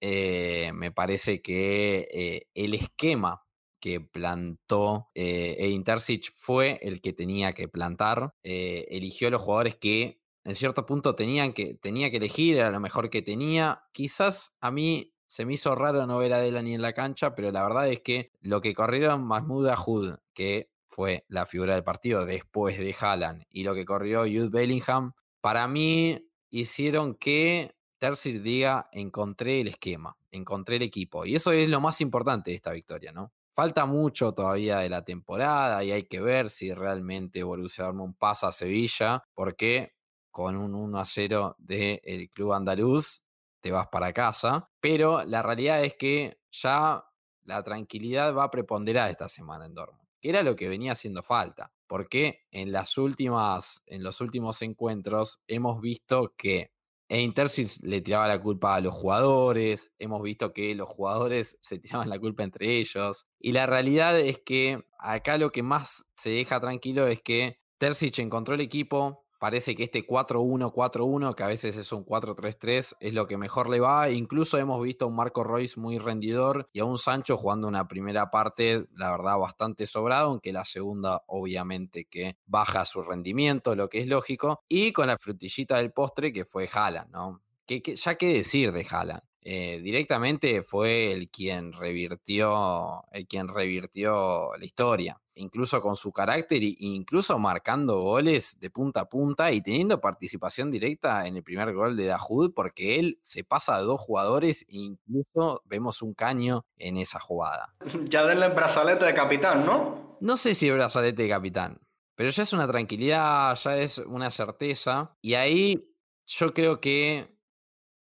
Eh, me parece que eh, el esquema que plantó eh, Edin Terzic fue el que tenía que plantar. Eh, eligió a los jugadores que en cierto punto tenían que, tenía que elegir, era lo mejor que tenía. Quizás a mí se me hizo raro no ver a Dela ni en la cancha, pero la verdad es que lo que corrieron Mahmoud Ahud, que fue la figura del partido después de Haaland y lo que corrió Jude Bellingham, para mí hicieron que Terzic diga encontré el esquema, encontré el equipo. Y eso es lo más importante de esta victoria, ¿no? Falta mucho todavía de la temporada y hay que ver si realmente Borussia Dortmund pasa a Sevilla, porque con un 1 a 0 del club andaluz te vas para casa. Pero la realidad es que ya la tranquilidad va a preponderar esta semana en Dortmund era lo que venía haciendo falta, porque en las últimas, en los últimos encuentros hemos visto que Intersis le tiraba la culpa a los jugadores, hemos visto que los jugadores se tiraban la culpa entre ellos, y la realidad es que acá lo que más se deja tranquilo es que Terzic encontró el equipo, Parece que este 4-1-4-1, que a veces es un 4-3-3, es lo que mejor le va. Incluso hemos visto a un Marco Royce muy rendidor y a un Sancho jugando una primera parte, la verdad, bastante sobrado, aunque la segunda, obviamente, que baja su rendimiento, lo que es lógico. Y con la frutillita del postre, que fue Haaland, ¿no? Que, ya qué decir de Haaland. Eh, directamente fue el quien revirtió, el quien revirtió la historia, incluso con su carácter e incluso marcando goles de punta a punta y teniendo participación directa en el primer gol de Dahoud, porque él se pasa a dos jugadores e incluso vemos un caño en esa jugada. Ya denle el brazalete de capitán, ¿no? No sé si el brazalete de capitán, pero ya es una tranquilidad, ya es una certeza y ahí yo creo que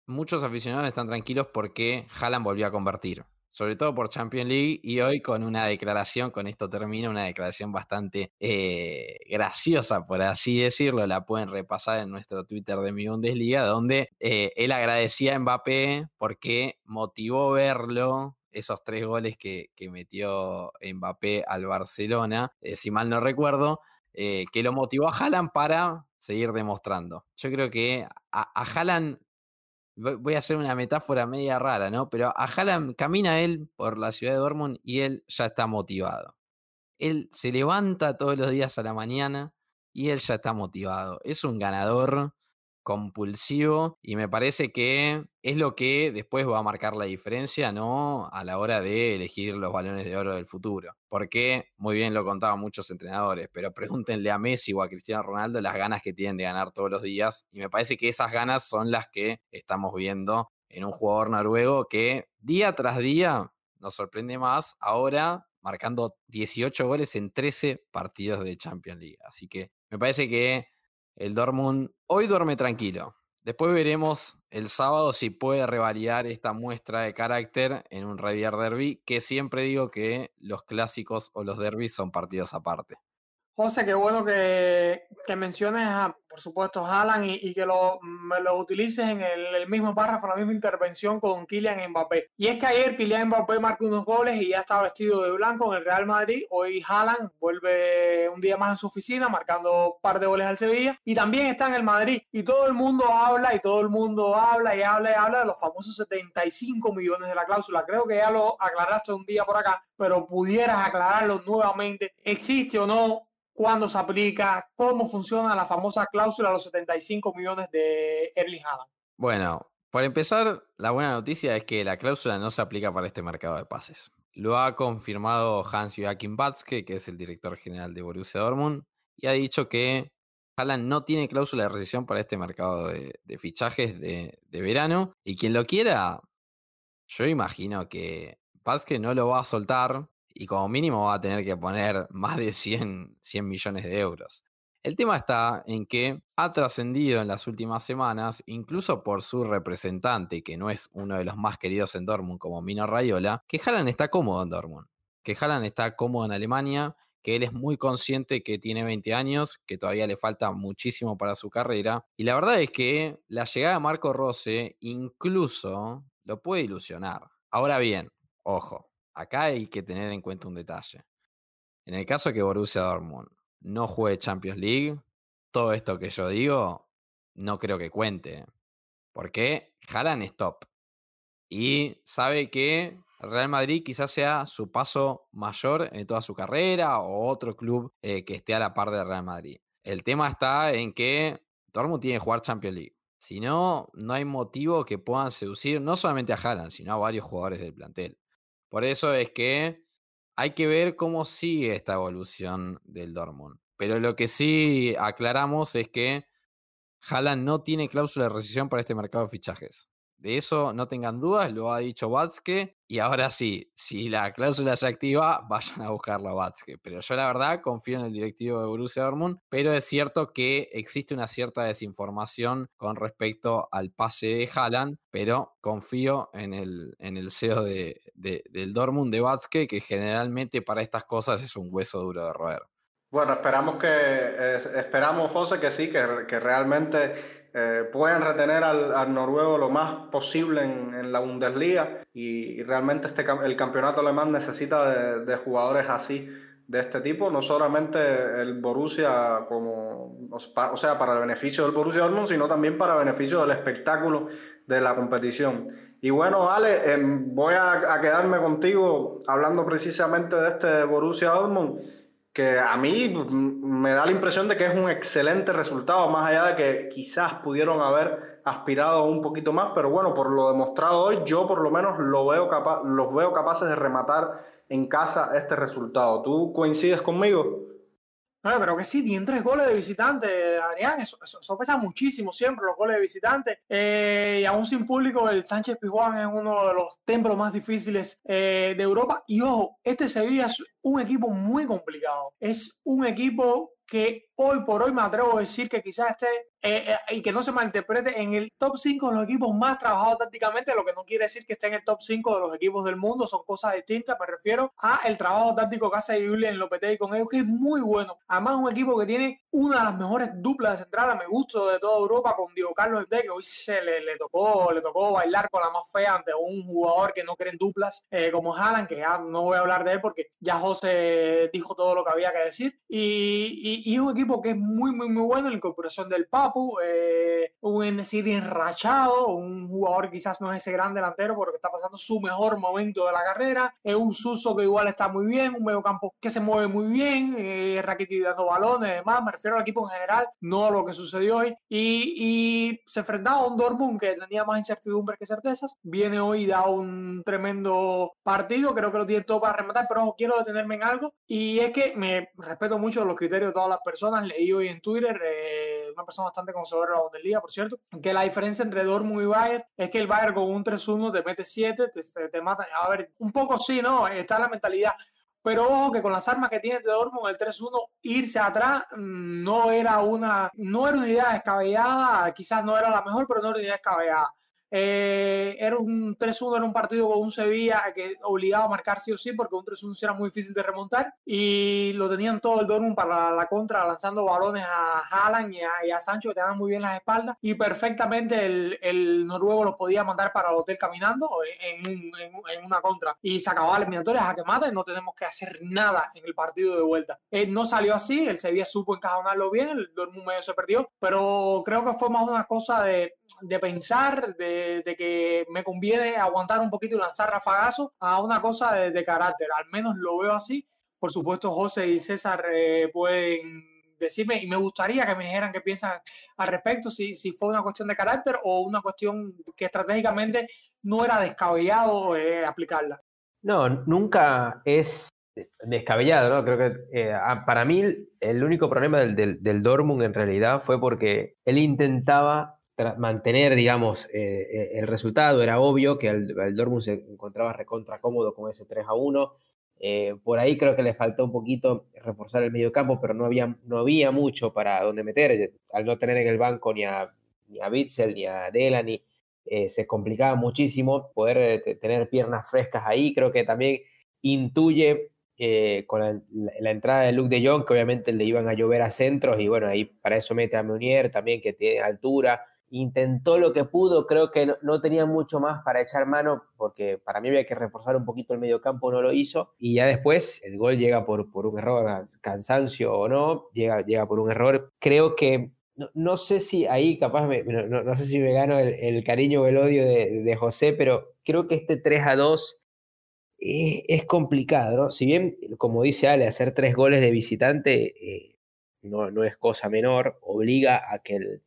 muchos aficionados están tranquilos porque Haaland volvió a convertir, sobre todo por Champions League y hoy con una declaración, con esto termina, una declaración bastante eh, graciosa, por así decirlo, la pueden repasar en nuestro Twitter de Mi Bundesliga, donde eh, él agradecía a Mbappé porque motivó verlo esos tres goles que, metió Mbappé al Barcelona, eh, si mal no recuerdo, que lo motivó a Haaland para seguir demostrando. Yo creo que a, a Haaland voy a hacer una metáfora media rara, ¿no? Pero a Haaland camina él por la ciudad de Dortmund y él ya está motivado. Él se levanta todos los días a la mañana y él ya está motivado. Es un ganador compulsivo y me parece que es lo que después va a marcar la diferencia, ¿no? A la hora de elegir los balones de oro del futuro. Porque, muy bien lo contaban muchos entrenadores, pero pregúntenle a Messi o a Cristiano Ronaldo las ganas que tienen de ganar todos los días y me parece que esas ganas son las que estamos viendo en un jugador noruego que día tras día nos sorprende más ahora marcando 18 goles en 13 partidos de Champions League. Así que me parece que el Dortmund hoy duerme tranquilo. Después veremos el sábado si puede revalidar esta muestra de carácter en un Rivier Derby, que siempre digo que los clásicos o los derbis son partidos aparte. José, qué bueno que, menciones, a, por supuesto, Haaland y, que lo, me lo utilices en el, mismo párrafo, la misma intervención con Kylian Mbappé. Y es que ayer Kylian Mbappé marcó unos goles y ya estaba vestido de blanco en el Real Madrid. Hoy Haaland vuelve un día más en su oficina marcando un par de goles al Sevilla y también está en el Madrid. Y todo el mundo habla y todo el mundo habla y habla y habla de los famosos 75 millones de la cláusula. Creo que ya lo aclaraste un día por acá, pero pudieras aclararlo nuevamente. ¿Existe o no cuándo se aplica, cómo funciona la famosa cláusula de los 75 millones de Erling Haaland. Bueno, por empezar, la buena noticia es que la cláusula no se aplica para este mercado de pases. Lo ha confirmado Hans-Joachim Batzke, que es el director general de Borussia Dortmund, y ha dicho que Haaland no tiene cláusula de rescisión para este mercado de, fichajes de, verano. Y quien lo quiera, yo imagino que Batzke no lo va a soltar y como mínimo va a tener que poner más de 100, 100 millones de euros. El tema está en que ha trascendido en las últimas semanas, incluso por su representante, que no es uno de los más queridos en Dortmund como Mino Raiola, que Haaland está cómodo en Dortmund, que Haaland está cómodo en Alemania, que él es muy consciente que tiene 20 años, que todavía le falta muchísimo para su carrera. Y la verdad es que la llegada de Marco Rose incluso lo puede ilusionar. Ahora bien, ojo, acá hay que tener en cuenta un detalle. En el caso que Borussia Dortmund no juegue Champions League, todo esto que yo digo no creo que cuente. Porque Haaland es top. Y sabe que Real Madrid quizás sea su paso mayor en toda su carrera o otro club eh, que esté a la par de Real Madrid. El tema está en que Dortmund tiene que jugar Champions League. Si no, no hay motivo que puedan seducir no solamente a Haaland, sino a varios jugadores del plantel. Por eso es que hay que ver cómo sigue esta evolución del Dortmund. Pero lo que sí aclaramos es que Haaland no tiene cláusula de rescisión para este mercado de fichajes. De eso no tengan dudas, lo ha dicho Batske. Y ahora sí, si la cláusula se activa, vayan a buscarla a Batske. Pero yo la verdad confío en el directivo de Borussia Dortmund. Pero es cierto que existe una cierta desinformación con respecto al pase de Haaland. Pero confío en el, en el CEO de, del Dortmund de Batske, que generalmente para estas cosas es un hueso duro de roer. Bueno, esperamos que, esperamos, José, que sí, que, que realmente eh, pueden retener al, noruego lo más posible en, la Bundesliga y, realmente este, el campeonato alemán necesita de, jugadores así de este tipo, no solamente el Borussia como, o sea, para el beneficio del Borussia Dortmund, sino también para el beneficio del espectáculo de la competición. Y bueno, Ale, em, voy a, quedarme contigo hablando precisamente de este Borussia Dortmund, que a mí me da la impresión de que es un excelente resultado, más allá de que quizás pudieron haber aspirado un poquito más, pero bueno, por lo demostrado hoy, yo por lo menos lo veo los veo capaces de rematar en casa este resultado. ¿Tú coincides conmigo? Bueno, creo que sí, tienen tres goles de visitante, Adrián. Eso, pesa muchísimo siempre, los goles de visitante. Eh, y aún sin público, el Sánchez Pizjuán es uno de los templos más difíciles eh, de Europa. Y ojo, este Sevilla es un equipo muy complicado. Es un equipo que hoy por hoy me atrevo a decir que quizás esté, eh, eh, y que no se malinterprete, en el top 5 de los equipos más trabajados tácticamente, lo que no quiere decir que esté en el top 5 de los equipos del mundo, son cosas distintas, me refiero a el trabajo táctico que hace Julian Lopetegui con ellos, que es muy bueno. Además, un equipo que tiene una de las mejores duplas de central, me gusto de toda Europa, con Diego Carlos de que hoy se le, le, tocó, le tocó bailar con la más fea ante un jugador que no cree en duplas, eh, como Haaland, que ya no voy a hablar de él porque ya José dijo todo lo que había que decir, y, y, y un equipo que es muy, muy, muy bueno. La incorporación del Papu, eh, un Enesiri enrachado, un jugador quizás no es ese gran delantero porque está pasando su mejor momento de la carrera. Es un Suso que igual está muy bien, un medio campo que se mueve muy bien, eh, Rakitic dando balones, además. Me refiero al equipo en general, no a lo que sucedió hoy. Y, y se enfrentaba a un Dortmund que tenía más incertidumbres que certezas. Viene hoy y da un tremendo partido. Creo que lo tiene todo para rematar, pero quiero detenerme en algo. Y es que me respeto mucho los criterios de todas las personas leí hoy en Twitter, eh, una persona bastante conocedora de la Bundesliga, por cierto, que la diferencia entre Dortmund y Bayern es que el Bayern con un 3-1 te mete 7, te, te, mata. A ver, un poco sí, ¿no? Está la mentalidad. Pero ojo que con las armas que tiene de Dortmund, el 3-1, irse atrás mm, no era una, no era una idea descabellada, quizás no era la mejor, pero no era una idea descabellada. Eh, era un 3-1, era un partido con un Sevilla que obligaba a marcar sí o sí, porque un 3-1 era muy difícil de remontar. Y lo tenían todo el Dortmund para la, contra, lanzando balones a Haaland y a, Sancho, que tenían muy bien las espaldas. Y perfectamente el, el, noruego los podía mandar para el hotel caminando en, en, una contra. Y se acababa la eliminatoria a que mata y no tenemos que hacer nada en el partido de vuelta. Eh, no salió así, el Sevilla supo encajonarlo bien, el Dortmund medio se perdió, pero creo que fue más una cosa de, de pensar, de de, que me conviene aguantar un poquito y lanzar rafagazos a una cosa de, carácter. Al menos lo veo así. Por supuesto, José y César eh, pueden decirme y me gustaría que me dijeran qué piensan al respecto, si, si fue una cuestión de carácter o una cuestión que estratégicamente no era descabellado eh, aplicarla. No, nunca es descabellado, ¿no? Creo que eh, para mí el único problema del, del, del Dortmund en realidad fue porque él intentaba mantener, digamos, eh, eh, el resultado. Era obvio que el, el, Dortmund se encontraba recontra cómodo con ese 3 a 1. Eh, por ahí creo que le faltó un poquito reforzar el medio campo, pero no había, no había mucho para donde meter. Al no tener en el banco ni a, ni a Bitzel ni a Delany, se complicaba muchísimo poder tener piernas frescas ahí. Creo que también intuye con la, la, entrada de Luke de Jong, que obviamente le iban a llover a centros, y bueno, ahí para eso mete a Meunier también, que tiene altura intentó lo que pudo, creo que no, tenía mucho más para echar mano, porque para mí había que reforzar un poquito el medio campo, no lo hizo, y ya después el gol llega por, por un error, cansancio o no, llega, llega por un error. Creo que, no, sé si ahí capaz, no, sé si me gano el, cariño o el odio de, José, pero creo que este 3 a 2 es, complicado, ¿no? Si bien, como dice Ale, hacer tres goles de visitante eh, no, no es cosa menor, obliga a que el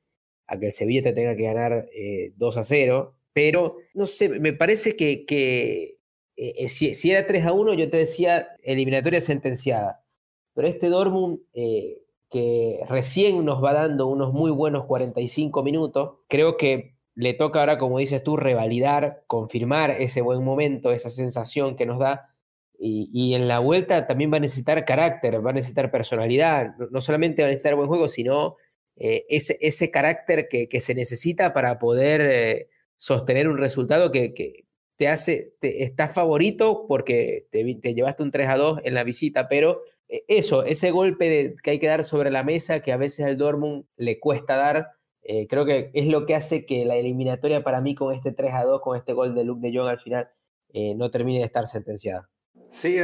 a que el Sevilla te tenga que ganar 2 eh, a 0, pero no sé, me parece que, eh, eh, si, era 3 a 1, yo te decía eliminatoria sentenciada, pero este Dortmund que recién nos va dando unos muy buenos 45 minutos, creo que le toca ahora, como dices tú, revalidar, confirmar ese buen momento, esa sensación que nos da. Y, en la vuelta también va a necesitar carácter, va a necesitar personalidad, no solamente va a necesitar buen juego, sino eh, ese, ese, carácter que, que, se necesita para poder eh, sostener un resultado que, que te hace, te, está favorito porque te, te, llevaste un 3 a 2 en la visita, pero eh, eso, ese golpe que hay que dar sobre la mesa que a veces al Dortmund le cuesta dar, creo que es lo que hace que la eliminatoria para mí con este 3 a 2, con este gol de Luke de Jong al final, no termine de estar sentenciada. Sí,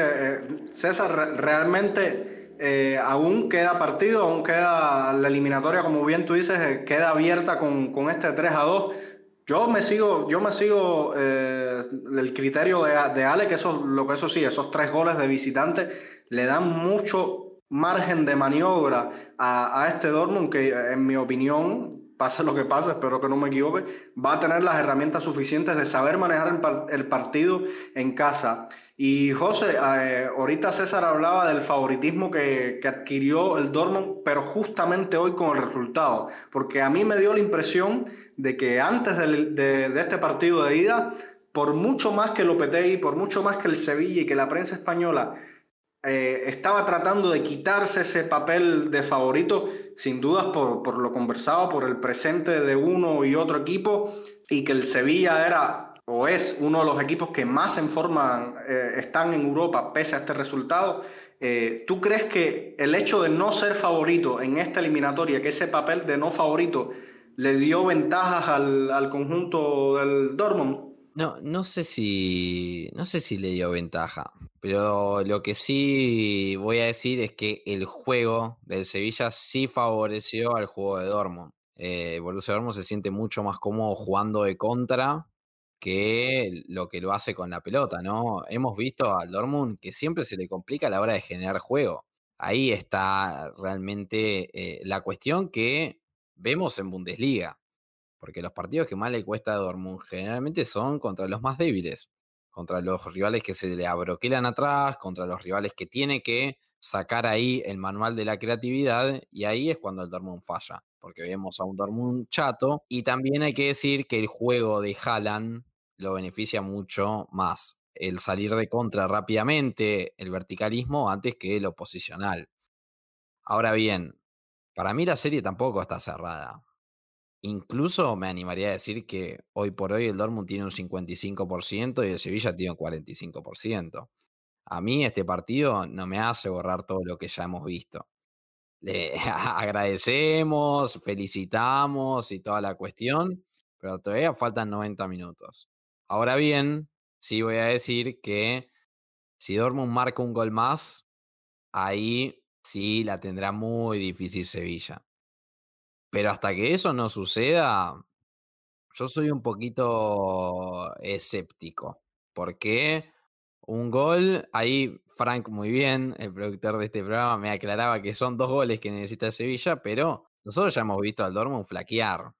César, realmente eh, aún queda partido, aún queda la eliminatoria, como bien tú dices, eh, queda abierta con, con, este 3 a 2. Yo me sigo, yo me sigo eh, el criterio de, de, Ale, que eso, lo que eso sí, esos tres goles de visitante le dan mucho margen de maniobra a, a este Dortmund, que en mi opinión pase lo que pase, espero que no me equivoque, va a tener las herramientas suficientes de saber manejar el, partido en casa. Y José, eh, ahorita César hablaba del favoritismo que, adquirió el Dortmund, pero justamente hoy con el resultado, porque a mí me dio la impresión de que antes de, de este partido de ida, por mucho más que Lopetegui, por mucho más que el Sevilla y que la prensa española eh, estaba tratando de quitarse ese papel de favorito, sin dudas por, por, lo conversado, por el presente de uno y otro equipo, y que el Sevilla era o es uno de los equipos que más en forma eh, están en Europa pese a este resultado. Eh, ¿Tú crees que el hecho de no ser favorito en esta eliminatoria, que ese papel de no favorito le dio ventajas al, al conjunto del Dortmund? No, no sé si. No sé si le dio ventaja. Pero lo que sí voy a decir es que el juego del Sevilla sí favoreció al juego de Dortmund. Eh, Borussia Dortmund se siente mucho más cómodo jugando de contra que lo que lo hace con la pelota, ¿no? Hemos visto al Dortmund que siempre se le complica a la hora de generar juego. Ahí está realmente eh, la cuestión que vemos en Bundesliga. Porque los partidos que más le cuesta a Dortmund generalmente son contra los más débiles, contra los rivales que se le abroquelan atrás, contra los rivales que tiene que sacar ahí el manual de la creatividad y ahí es cuando el Dortmund falla, porque vemos a un Dortmund chato y también hay que decir que el juego de Haaland lo beneficia mucho más, el salir de contra rápidamente, el verticalismo antes que lo posicional. Ahora bien, para mí la serie tampoco está cerrada. Incluso me animaría a decir que hoy por hoy el Dortmund tiene un 55% y el Sevilla tiene un 45%. A mí este partido no me hace borrar todo lo que ya hemos visto. Le agradecemos, felicitamos y toda la cuestión, pero todavía faltan 90 minutos. Ahora bien, sí voy a decir que si Dortmund marca un gol más, ahí sí la tendrá muy difícil Sevilla. Pero hasta que eso no suceda, yo soy un poquito escéptico. Porque un gol, ahí Frank muy bien, el productor de este programa, me aclaraba que son dos goles que necesita Sevilla, pero nosotros ya hemos visto al Dortmund flaquear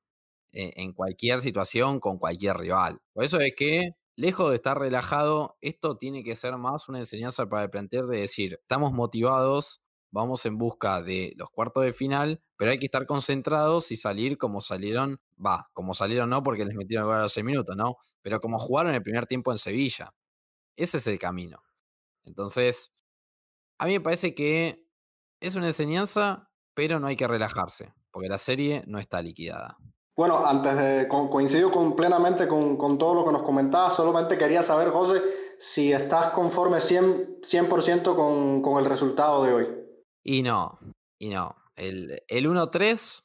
eh, en cualquier situación con cualquier rival. Por eso es que, lejos de estar relajado, esto tiene que ser más una enseñanza para el plantel de decir, estamos motivados, vamos en busca de los cuartos de final, pero hay que estar concentrados y salir como salieron, va, como salieron no porque les metieron a los seis minutos, ¿no? Pero como jugaron el primer tiempo en Sevilla. Ese es el camino. Entonces, a mí me parece que es una enseñanza, pero no hay que relajarse, porque la serie no está liquidada. Bueno, antes de coincido con, plenamente con, todo lo que nos comentabas, solamente quería saber, José, si estás conforme 100%, 100 con, con el resultado de hoy. Y no, y no. El, el 1-3,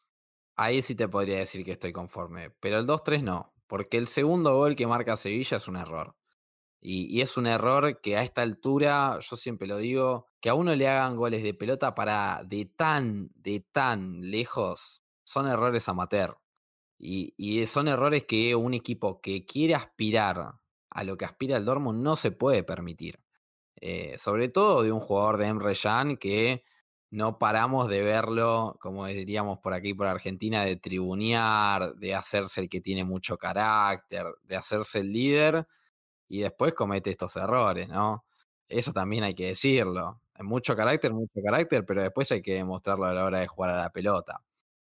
ahí sí te podría decir que estoy conforme, pero el 2-3 no, porque el segundo gol que marca Sevilla es un error. Y, y, es un error que a esta altura, yo siempre lo digo, que a uno le hagan goles de pelota para de tan, de tan lejos, son errores amateur. Y, y son errores que un equipo que quiere aspirar a lo que aspira el Dortmund no se puede permitir. Eh, sobre todo de un jugador de Emre Can que no paramos de verlo, como diríamos por aquí, por Argentina, de tribunear, de hacerse el que tiene mucho carácter, de hacerse el líder y después comete estos errores, ¿no? Eso también hay que decirlo. Mucho carácter, mucho carácter, pero después hay que demostrarlo a la hora de jugar a la pelota.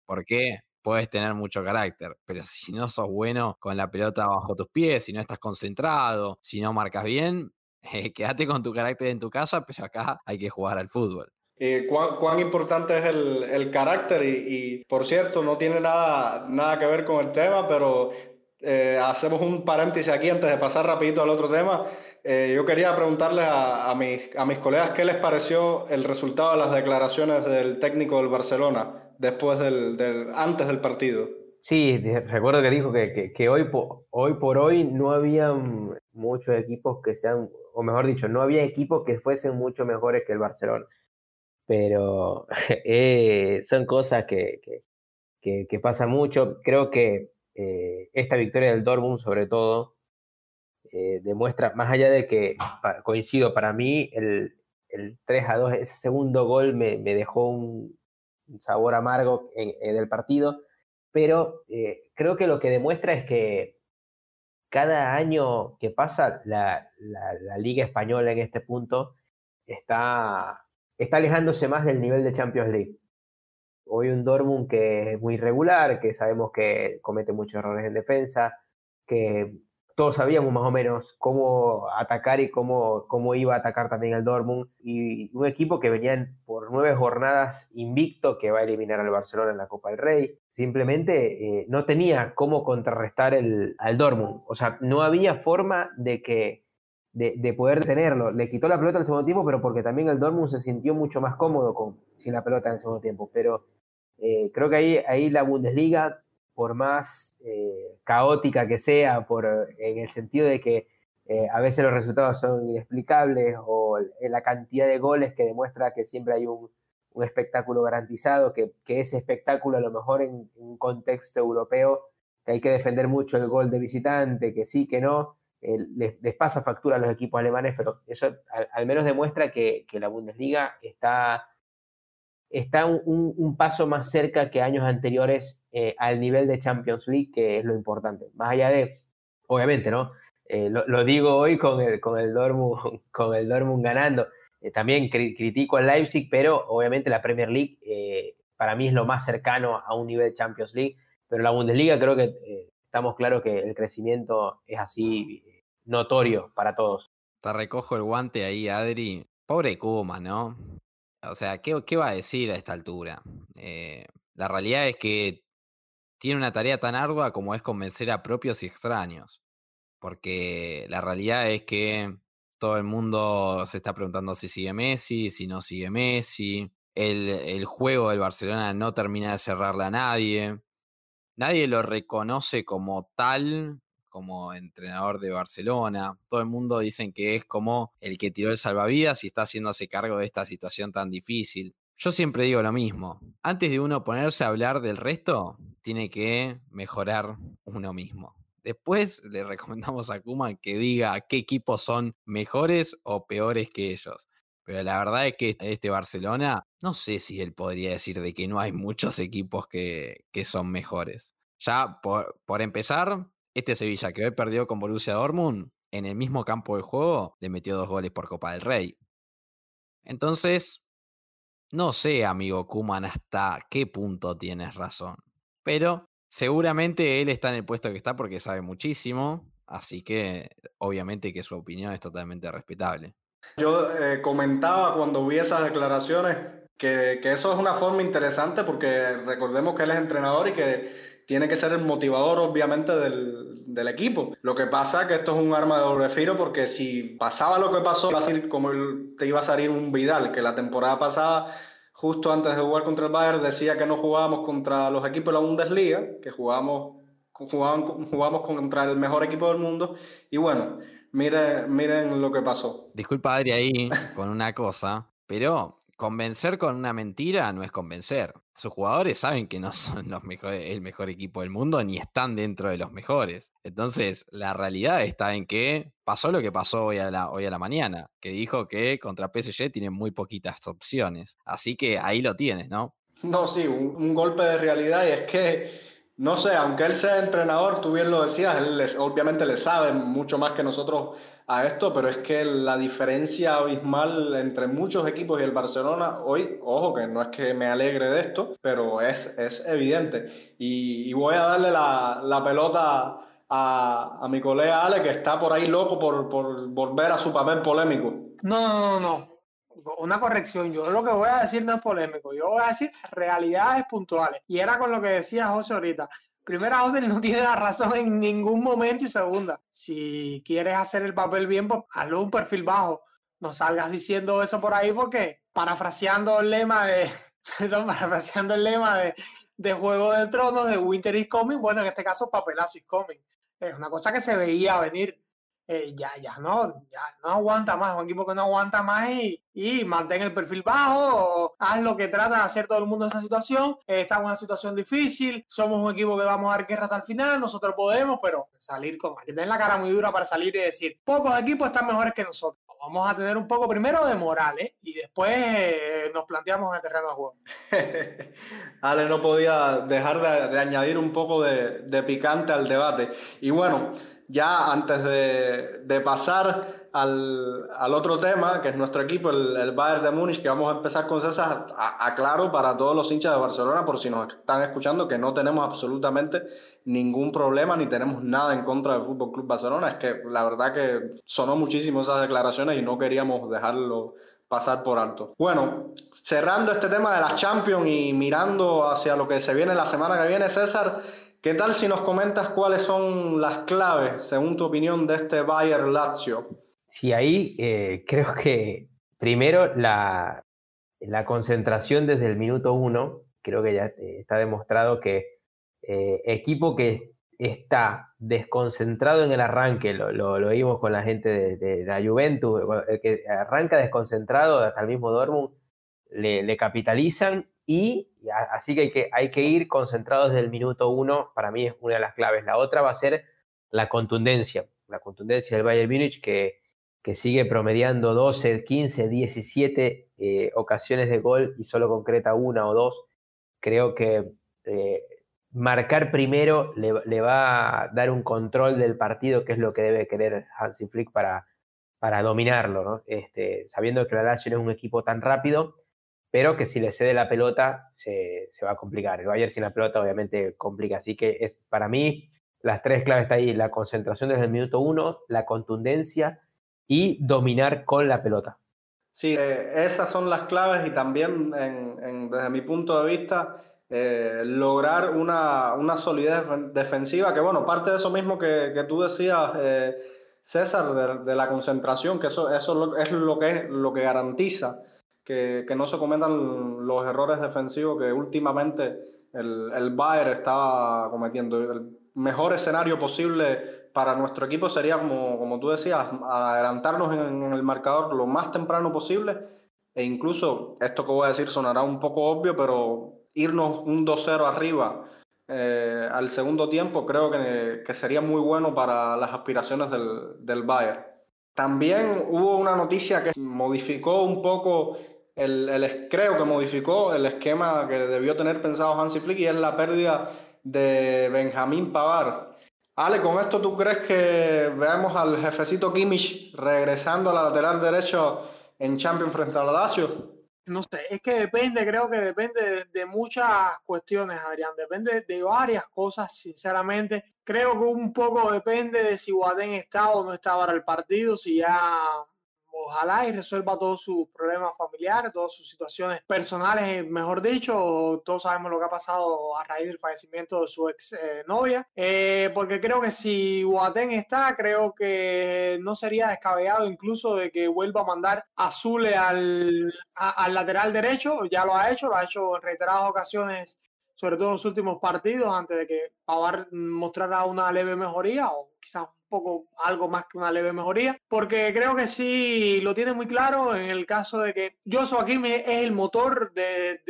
¿Por qué? Puedes tener mucho carácter, pero si no sos bueno con la pelota bajo tus pies, si no estás concentrado, si no marcas bien, quédate con tu carácter en tu casa, pero acá hay que jugar al fútbol. Eh, cuán, importante es el, el carácter y, por cierto, no tiene nada, nada que ver con el tema, pero eh, hacemos un paréntesis aquí antes de pasar rapidito al otro tema. Eh, yo quería preguntarles a, a, mis, a mis colegas qué les pareció el resultado de las declaraciones del técnico del Barcelona después del, del antes del partido. Sí, recuerdo que dijo que, que, hoy, hoy por hoy no había muchos equipos que sean, o mejor dicho, no había equipos que fuesen mucho mejores que el Barcelona. Pero eh, son cosas que, que, pasan mucho. Creo que eh, esta victoria del Dortmund, sobre todo, eh, demuestra, más allá de que coincido, para mí el, el 3 a 2, ese segundo gol me, me dejó un, sabor amargo en, el partido, pero creo que lo que demuestra es que cada año que pasa la, la, Liga Española en este punto está, está alejándose más del nivel de Champions League. Hoy un Dortmund que es muy irregular, que sabemos que comete muchos errores en defensa, que todos sabíamos más o menos cómo atacar y cómo, cómo iba a atacar también el Dortmund. Y un equipo que venía por nueve jornadas invicto, que va a eliminar al Barcelona en la Copa del Rey. Simplemente eh, no tenía cómo contrarrestar el, al Dortmund. O sea, no había forma de que de, poder tenerlo. Le quitó la pelota en el segundo tiempo, pero porque también el Dortmund se sintió mucho más cómodo con, sin la pelota en el segundo tiempo. Pero eh, creo que ahí, ahí la Bundesliga por más eh, caótica que sea, por, en el sentido de que eh, a veces los resultados son inexplicables o la cantidad de goles que demuestra que siempre hay un, espectáculo garantizado, que, ese espectáculo a lo mejor en, un contexto europeo, que hay que defender mucho el gol de visitante, que sí, que no, eh, les, pasa factura a los equipos alemanes, pero eso al, menos demuestra que, la Bundesliga está está un, paso más cerca que años anteriores eh, al nivel de Champions League, que es lo importante. Más allá de, obviamente, ¿no? Eh, lo, digo hoy con el, con el, Dortmund, con el Dortmund ganando. También critico al Leipzig, pero obviamente la Premier League para mí es lo más cercano a un nivel Champions League. Pero la Bundesliga creo que estamos claros que el crecimiento es así notorio para todos. Te recojo el guante ahí, Adri. Pobre Kuma, ¿no? O sea, ¿qué, va a decir a esta altura? Eh, la realidad es que tiene una tarea tan ardua como es convencer a propios y extraños. Porque la realidad es que todo el mundo se está preguntando si sigue Messi, si no sigue Messi. El, el juego del Barcelona no termina de cerrarle a nadie. Nadie lo reconoce como tal como entrenador de Barcelona. Todo el mundo dicen que es como el que tiró el salvavidas y está haciéndose cargo de esta situación tan difícil. Yo siempre digo lo mismo. Antes de uno ponerse a hablar del resto, tiene que mejorar uno mismo. Después le recomendamos a Kuma que diga qué equipos son mejores o peores que ellos. Pero la verdad es que este Barcelona, no sé si él podría decir de que no hay muchos equipos que, que son mejores. Ya por, por empezar, este Sevilla que hoy perdió con Borussia Dortmund, en el mismo campo de juego, le metió dos goles por Copa del Rey. Entonces, no sé, amigo Kuman, hasta qué punto tienes razón. Pero seguramente él está en el puesto que está porque sabe muchísimo. Así que, obviamente, que su opinión es totalmente respetable. Yo eh, comentaba cuando vi esas declaraciones que, que, eso es una forma interesante porque recordemos que él es entrenador y que tiene que ser el motivador, obviamente, del, del, equipo. Lo que pasa es que esto es un arma de doble filo porque si pasaba lo que pasó, iba a como te iba a salir un Vidal, que la temporada pasada, justo antes de jugar contra el Bayern, decía que no jugábamos contra los equipos de la Bundesliga, que jugábamos, jugábamos, jugábamos contra el mejor equipo del mundo. Y bueno, miren, miren lo que pasó. Disculpa, Adri, ahí con una cosa, pero convencer con una mentira no es convencer. Sus jugadores saben que no son los mejores, el mejor equipo del mundo ni están dentro de los mejores. Entonces, la realidad está en que pasó lo que pasó hoy a la, hoy a la mañana, que dijo que contra PSG tienen muy poquitas opciones. Así que ahí lo tienes, ¿no? No, sí, un golpe de realidad y es que no sé, aunque él sea entrenador, tú bien lo decías, él obviamente le sabe mucho más que nosotros a esto, pero es que la diferencia abismal entre muchos equipos y el Barcelona hoy, ojo que no es que me alegre de esto, pero es, es evidente. Y, voy a darle la, pelota a, a, mi colega Ale, que está por ahí loco por, por volver a su papel polémico. No, no, no, no. Una corrección, yo lo que voy a decir no es polémico, yo voy a decir realidades puntuales. Y era con lo que decía José ahorita. Primera, José no tiene la razón en ningún momento. Y segunda, si quieres hacer el papel bien, pues hazlo un perfil bajo. No salgas diciendo eso por ahí porque, parafraseando el lema de, perdón, parafraseando el lema de, de Juego de Tronos, de Winter is Coming, bueno, en este caso Papelazo is Coming. Es una cosa que se veía venir. Eh, ya, ya no, ya no aguanta más, un equipo que no aguanta más y, y mantén el perfil bajo, haz lo que trata de hacer todo el mundo en esa situación, eh, está en una situación difícil, somos un equipo que vamos a dar guerra hasta el final, nosotros podemos, pero salir con, hay que tener la cara muy dura para salir y decir, pocos equipos están mejores que nosotros. Vamos a tener un poco primero de moral, ¿eh? Y después eh, nos planteamos en el terreno de juego. Ale no podía dejar de, añadir un poco de picante al debate. Y bueno, ya antes de, pasar al, otro tema, que es nuestro equipo, el, Bayern de Múnich, que vamos a empezar con César, aclaro para todos los hinchas de Barcelona, por si nos están escuchando, que no tenemos absolutamente ningún problema ni tenemos nada en contra del Fútbol Club Barcelona. Es que la verdad que sonó muchísimo esas declaraciones y no queríamos dejarlo pasar por alto. Bueno, cerrando este tema de las Champions y mirando hacia lo que se viene la semana que viene, César, ¿Qué tal si nos comentas cuáles son las claves, según tu opinión, de este Bayern Lazio? Sí, ahí eh, creo que primero la, concentración desde el minuto uno, creo que ya eh, está demostrado que eh, equipo que está desconcentrado en el arranque, lo, lo, vimos con la gente de, la Juventus, el que arranca desconcentrado hasta el mismo Dortmund, le, le capitalizan y así que hay, que hay que ir concentrados desde el minuto uno, para mí es una de las claves. La otra va a ser la contundencia, la contundencia del Bayern Múnich que, que sigue promediando 12, 15, 17 ocasiones de gol y solo concreta una o dos. Creo que eh, marcar primero le, va a dar un control del partido, que es lo que debe querer Hansi Flick para, para dominarlo, este, sabiendo que la Lazio es un equipo tan rápido pero que si le cede la pelota se, va a complicar. El Bayern sin la pelota obviamente complica, así que es para mí las tres claves está ahí, la concentración desde el minuto uno, la contundencia y dominar con la pelota. Sí, eh, esas son las claves y también desde mi punto de vista eh, lograr una, solidez defensiva, que bueno, parte de eso mismo que, tú decías, eh, César, de, la concentración, que eso, eso es lo que, lo que garantiza que, no se cometan los errores defensivos que últimamente el, el Bayern estaba cometiendo. El mejor escenario posible para nuestro equipo sería, como, como tú decías, adelantarnos en, el marcador lo más temprano posible e incluso, esto que voy a decir sonará un poco obvio, pero irnos un 2-0 arriba eh, al segundo tiempo creo que, que, sería muy bueno para las aspiraciones del, del Bayern. También hubo una noticia que modificó un poco el, creo que modificó el esquema que debió tener pensado Hansi Flick y es la pérdida de Benjamín Pavar. Ale, ¿con esto tú crees que veamos al jefecito Kimmich regresando a la lateral derecho en Champions frente a la Lazio? No sé, es que depende, creo que depende de, muchas cuestiones, Adrián. Depende de varias cosas, sinceramente. Creo que un poco depende de si Guadén está o no está para el partido, si ya ojalá y resuelva todos sus problemas familiares, todas sus situaciones personales, mejor dicho. Todos sabemos lo que ha pasado a raíz del fallecimiento de su ex eh, novia. Eh, porque creo que si Guatén está, creo que no sería descabellado incluso de que vuelva a mandar a Zule al, al lateral derecho. Ya lo ha hecho, lo ha hecho en reiteradas ocasiones sobre todo en los últimos partidos, antes de que Pavar mostrara una leve mejoría o quizás poco algo más que una leve mejoría, porque creo que sí lo tiene muy claro en el caso de que Joshua Kimi es el motor del,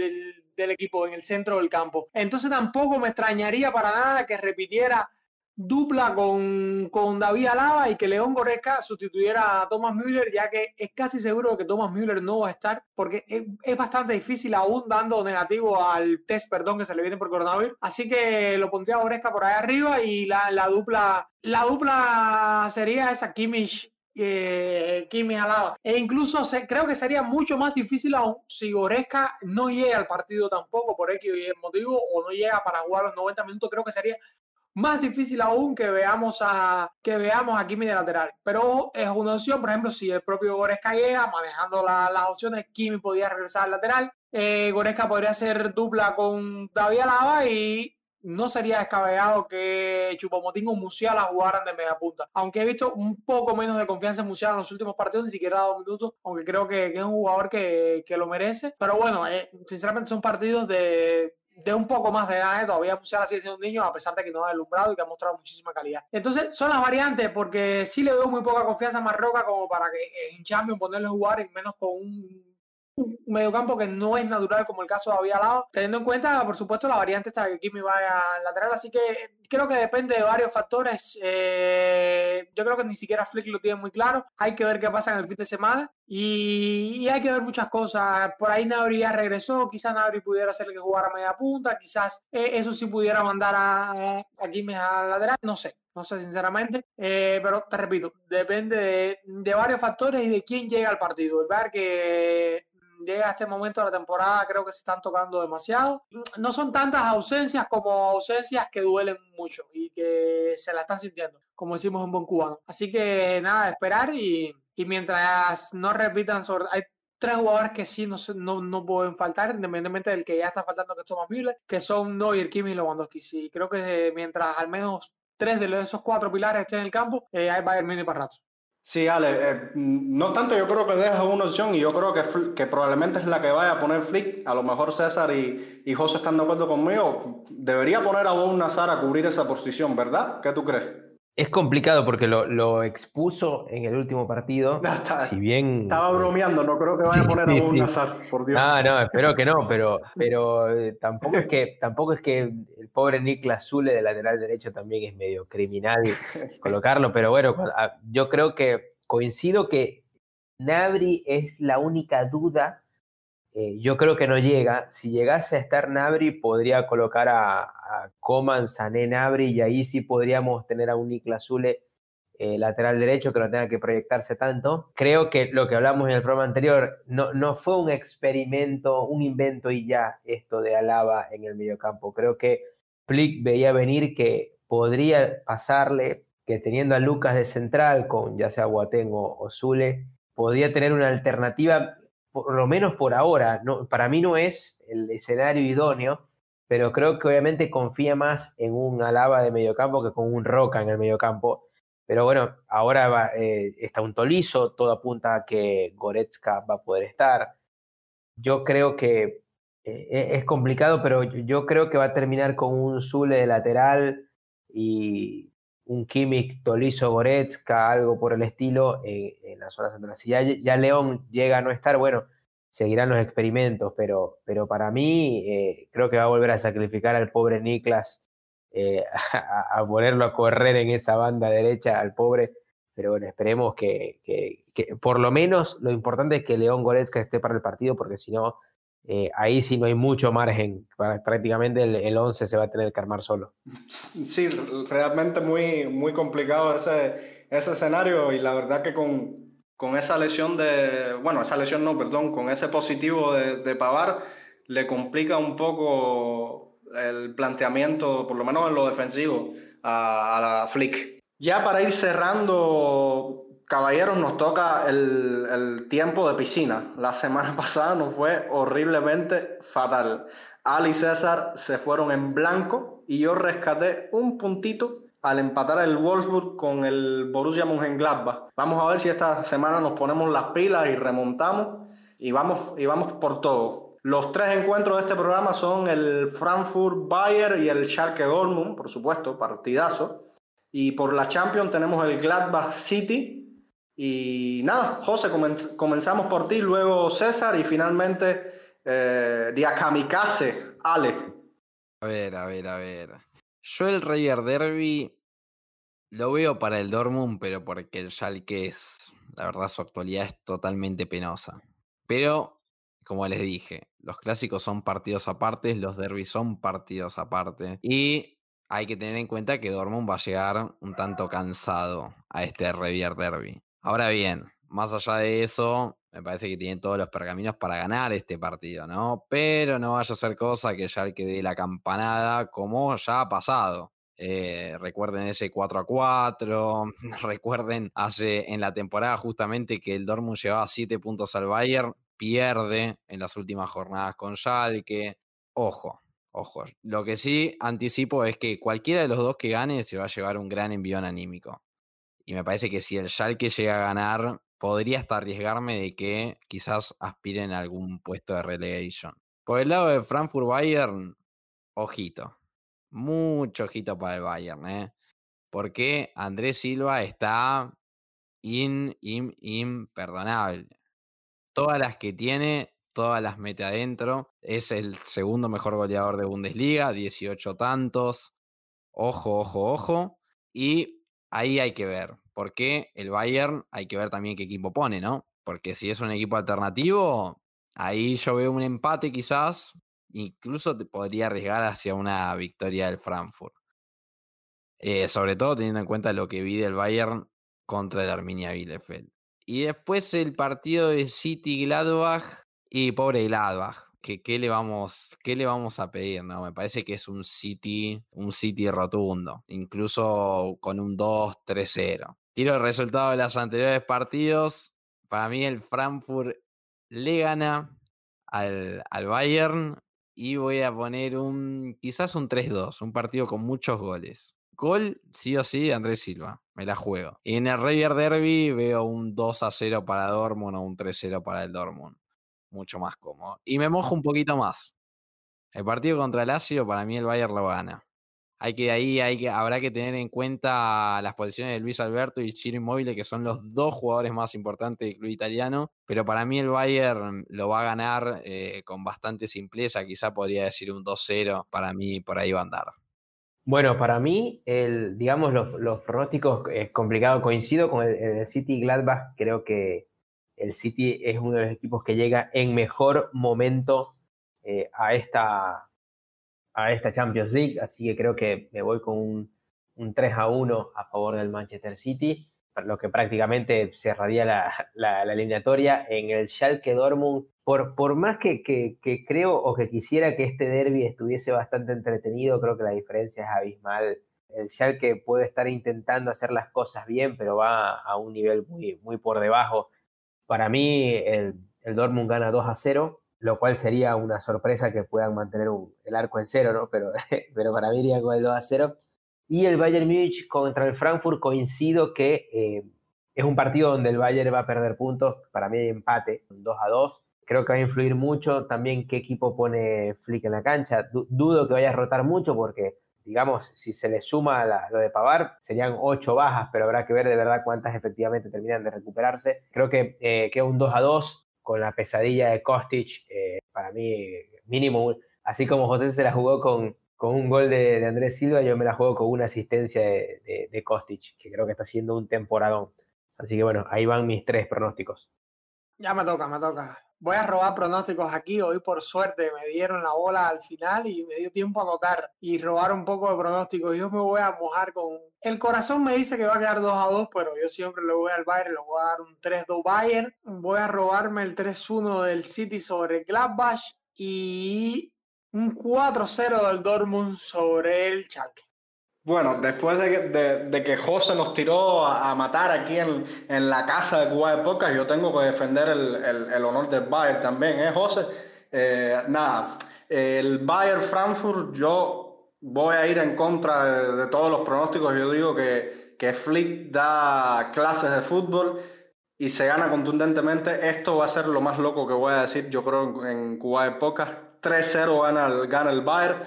del equipo en el centro del campo. Entonces tampoco me extrañaría para nada que repitiera dupla con, con David Alaba y que León Goretzka sustituyera a Thomas Müller, ya que es casi seguro que Thomas Müller no va a estar, porque es, bastante difícil aún dando negativo al test, perdón, que se le viene por coronavirus. Así que lo pondría Goretzka por ahí arriba y la, la dupla, la dupla sería esa Kimmich eh, Alaba. E incluso creo que sería mucho más difícil aún si Goretzka no llega al partido tampoco por X motivo o no llega para jugar los 90 minutos. Creo que sería más difícil aún que veamos a que veamos a Kimi de lateral. Pero es una opción, por ejemplo, si el propio Goreska llega manejando las opciones, Kimi podría regresar al lateral. Eh, Goreska podría hacer dupla con David Alaba y no sería descabellado que Chupomotín o Musiala jugaran de media punta. Aunque he visto un poco menos de confianza en Musiala en los últimos partidos, ni siquiera dos minutos, aunque creo que, es un jugador que, que, lo merece. Pero bueno, eh, sinceramente son partidos de de un poco más de edad, ¿eh? todavía Musiala sigue siendo un niño, a pesar de que no ha alumbrado y que ha mostrado muchísima calidad. Entonces, son las variantes, porque sí le doy muy poca confianza a Marroca como para que en Champions ponerle a jugar, y menos con un un mediocampo que no es natural como el caso de David Alaba, teniendo en cuenta, por supuesto, la variante esta que Kimi vaya al lateral, así que creo que depende de varios factores. Eh, yo creo que ni siquiera Flick lo tiene muy claro. Hay que ver qué pasa en el fin de semana y, hay que ver muchas cosas. Por ahí Nabri ya regresó, quizás Nabri pudiera hacerle que jugara a media punta, quizás eh, eso sí pudiera mandar a, a Kimi al lateral, no sé. No sé, sinceramente, eh, pero te repito, depende de, de, varios factores y de quién llega al partido. El ver que llega este momento de la temporada, creo que se están tocando demasiado. No son tantas ausencias como ausencias que duelen mucho y que se la están sintiendo, como decimos en buen cubano. Así que nada, esperar y, y mientras no repitan sobre... Hay tres jugadores que sí no, no, no, pueden faltar, independientemente del que ya está faltando, que es Thomas Müller, que son Neuer, Kimi y Lewandowski. Sí, creo que mientras al menos tres de esos cuatro pilares estén en el campo, eh, va a ir para rato. Sí, Ale, eh, no obstante, yo creo que deja una opción y yo creo que, que probablemente es la que vaya a poner Flick. A lo mejor César y, y José están de acuerdo conmigo. Debería poner a Bon Nazar a cubrir esa posición, ¿verdad? ¿Qué tú crees? Es complicado porque lo, expuso en el último partido. si bien. Estaba eh, bromeando, no creo que vaya a poner a un Nazar, por Dios. No, no, espero que no, pero, pero eh, tampoco, es que, tampoco es que el pobre Niklas Zule de lateral derecho también es medio criminal colocarlo, pero bueno, yo creo que coincido que Nabri es la única duda eh, yo creo que no llega. Si llegase a estar Nabri, podría colocar a, Coman, Sané, Nabri, y ahí sí podríamos tener a un Niklas Zule eh, lateral derecho que no tenga que proyectarse tanto. Creo que lo que hablamos en el programa anterior no, no fue un experimento, un invento y ya esto de Alaba en el mediocampo. Creo que Flick veía venir que podría pasarle que teniendo a Lucas de central con ya sea Guatén o, o Zule, podría tener una alternativa por lo menos por ahora, no, para mí no es el escenario idóneo, pero creo que obviamente confía más en un Alaba de mediocampo que con un Roca en el mediocampo. Pero bueno, ahora eh, está un Tolizo, todo apunta a que Goretzka va a poder estar. Yo creo que eh, e, es complicado, pero yo creo que va a terminar con un Zule de lateral y un Kimmich, Tolizo, Goretzka, algo por el estilo en, la zona central. Si ya, León llega a no estar, bueno, seguirán los experimentos, pero, pero para mí eh, creo que va a volver a sacrificar al pobre Niklas, eh, a, ponerlo a correr en esa banda derecha al pobre. Pero bueno, esperemos que, que, que por lo menos lo importante es que León Goretzka esté para el partido, porque si no, eh, ahí sí no hay mucho margen, prácticamente el, 11 se va a tener que armar solo. Sí, realmente muy, muy complicado ese, ese escenario y la verdad que con, con esa lesión de, bueno, esa lesión no, perdón, con ese positivo de, de Pavar, le complica un poco el planteamiento, por lo menos en lo defensivo, a la Flick. Ya para ir cerrando Caballeros, nos toca el, tiempo de piscina. La semana pasada nos fue horriblemente fatal. Ali y César se fueron en blanco y yo rescaté un puntito al empatar el Wolfsburg con el Borussia Mönchengladbach. Vamos a ver si esta semana nos ponemos las pilas y remontamos y vamos, y vamos por todo. Los tres encuentros de este programa son el Frankfurt Bayer y el Schalke Dortmund, por supuesto, partidazo. Y por la Champions tenemos el Gladbach City y nada, José, comenzamos por ti, luego César y finalmente eh, Diakamikaze, Ale. A ver, a ver, a ver. Yo el Rayer Derby lo veo para el Dortmund, pero porque el Schalke es, la verdad, su actualidad es totalmente penosa. Pero, como les dije, los clásicos son partidos aparte, los derbis son partidos aparte. Y hay que tener en cuenta que Dortmund va a llegar un tanto cansado a este Rayer Derby. Ahora bien, más allá de eso, me parece que tienen todos los pergaminos para ganar este partido, ¿no? Pero no vaya a ser cosa que ya el que dé la campanada, como ya ha pasado. Eh, recuerden ese 4 a 4. recuerden hace en la temporada justamente que el Dortmund llevaba 7 puntos al Bayern, pierde en las últimas jornadas con Schalke. Ojo, ojo. Lo que sí anticipo es que cualquiera de los dos que gane se va a llevar un gran envión anímico. Y me parece que si el Schalke llega a ganar, podría hasta arriesgarme de que quizás aspiren a algún puesto de relegation. Por el lado de Frankfurt Bayern, ojito. Mucho ojito para el Bayern, ¿eh? Porque Andrés Silva está in, in, imperdonable. Todas las que tiene, todas las mete adentro. Es el segundo mejor goleador de Bundesliga, 18 tantos. Ojo, ojo, ojo. Y ahí hay que ver. Porque el Bayern hay que ver también qué equipo pone, ¿no? Porque si es un equipo alternativo, ahí yo veo un empate quizás. Incluso te podría arriesgar hacia una victoria del Frankfurt. Eh, sobre todo teniendo en cuenta lo que vi del Bayern contra el Arminia Bielefeld. Y después el partido de City Gladbach y pobre Gladbach. Que, ¿qué, le vamos, ¿Qué le vamos a pedir? No? Me parece que es un City, un City rotundo, incluso con un 2-3-0. Tiro el resultado de los anteriores partidos. Para mí el Frankfurt le gana al, al Bayern y voy a poner un quizás un 3-2, un partido con muchos goles. Gol, sí o sí, Andrés Silva. Me la juego. Y en el River Derby veo un 2 a 0 para Dortmund o un 3 0 para el Dortmund. Mucho más cómodo. Y me mojo un poquito más. El partido contra el Lazio, para mí el Bayern lo gana. Hay que ahí hay que, habrá que tener en cuenta las posiciones de Luis Alberto y Chiro Immobile, que son los dos jugadores más importantes del club italiano. Pero para mí el Bayern lo va a ganar eh, con bastante simpleza. Quizá podría decir un 2-0. Para mí por ahí va a andar. Bueno, para mí, el, digamos, los, pronósticos es complicado. Coincido con el, City Gladbach. Creo que el City es uno de los equipos que llega en mejor momento eh, a, esta, a esta Champions League. Así que creo que me voy con un, un 3 a 1 a favor del Manchester City, lo que prácticamente cerraría la, la, eliminatoria. En el Schalke Dortmund por, por más que, que, creo o que quisiera que este derby estuviese bastante entretenido, creo que la diferencia es abismal. El Schalke puede estar intentando hacer las cosas bien, pero va a un nivel muy, muy por debajo. Para mí, el, el Dortmund gana 2 a 0, lo cual sería una sorpresa que puedan mantener el arco en cero, ¿no? Pero, pero para mí iría con el 2 a 0. Y el Bayern Múnich contra el Frankfurt coincido que eh, es un partido donde el Bayern va a perder puntos. Para mí hay empate, 2 a 2 creo que va a influir mucho también qué equipo pone Flick en la cancha. dudo que vaya a rotar mucho porque, digamos, si se le suma lo de Pavar, serían ocho bajas, pero habrá que ver de verdad cuántas efectivamente terminan de recuperarse. Creo que eh, queda un 2 a 2 con la pesadilla de Kostic, eh, para mí mínimo, así como José se la jugó con, con un gol de, Andrés Silva, yo me la juego con una asistencia de, de, de Kostic, que creo que está haciendo un temporadón. Así que bueno, ahí van mis tres pronósticos. Ya me toca, me toca. Voy a robar pronósticos aquí. Hoy, por suerte, me dieron la bola al final y me dio tiempo a anotar y robar un poco de pronósticos. Yo me voy a mojar con. El corazón me dice que va a quedar 2 a 2, pero yo siempre le voy al Bayern, le voy a dar un 3-2 Bayern. Voy a robarme el 3-1 del City sobre Gladbach y un 4-0 del Dortmund sobre el Schalke. Bueno, después de que, José nos tiró a, matar aquí en, la casa de Cuba de Pocas, yo tengo que defender el, honor del Bayern también, ¿eh, José? Eh, nada, el Bayern Frankfurt, yo voy a ir en contra de, todos los pronósticos. Yo digo que, que Flick da clases de fútbol y se gana contundentemente. Esto va a ser lo más loco que voy a decir, yo creo, en Cuba de Pocas. 3-0 gana, el, gana el Bayern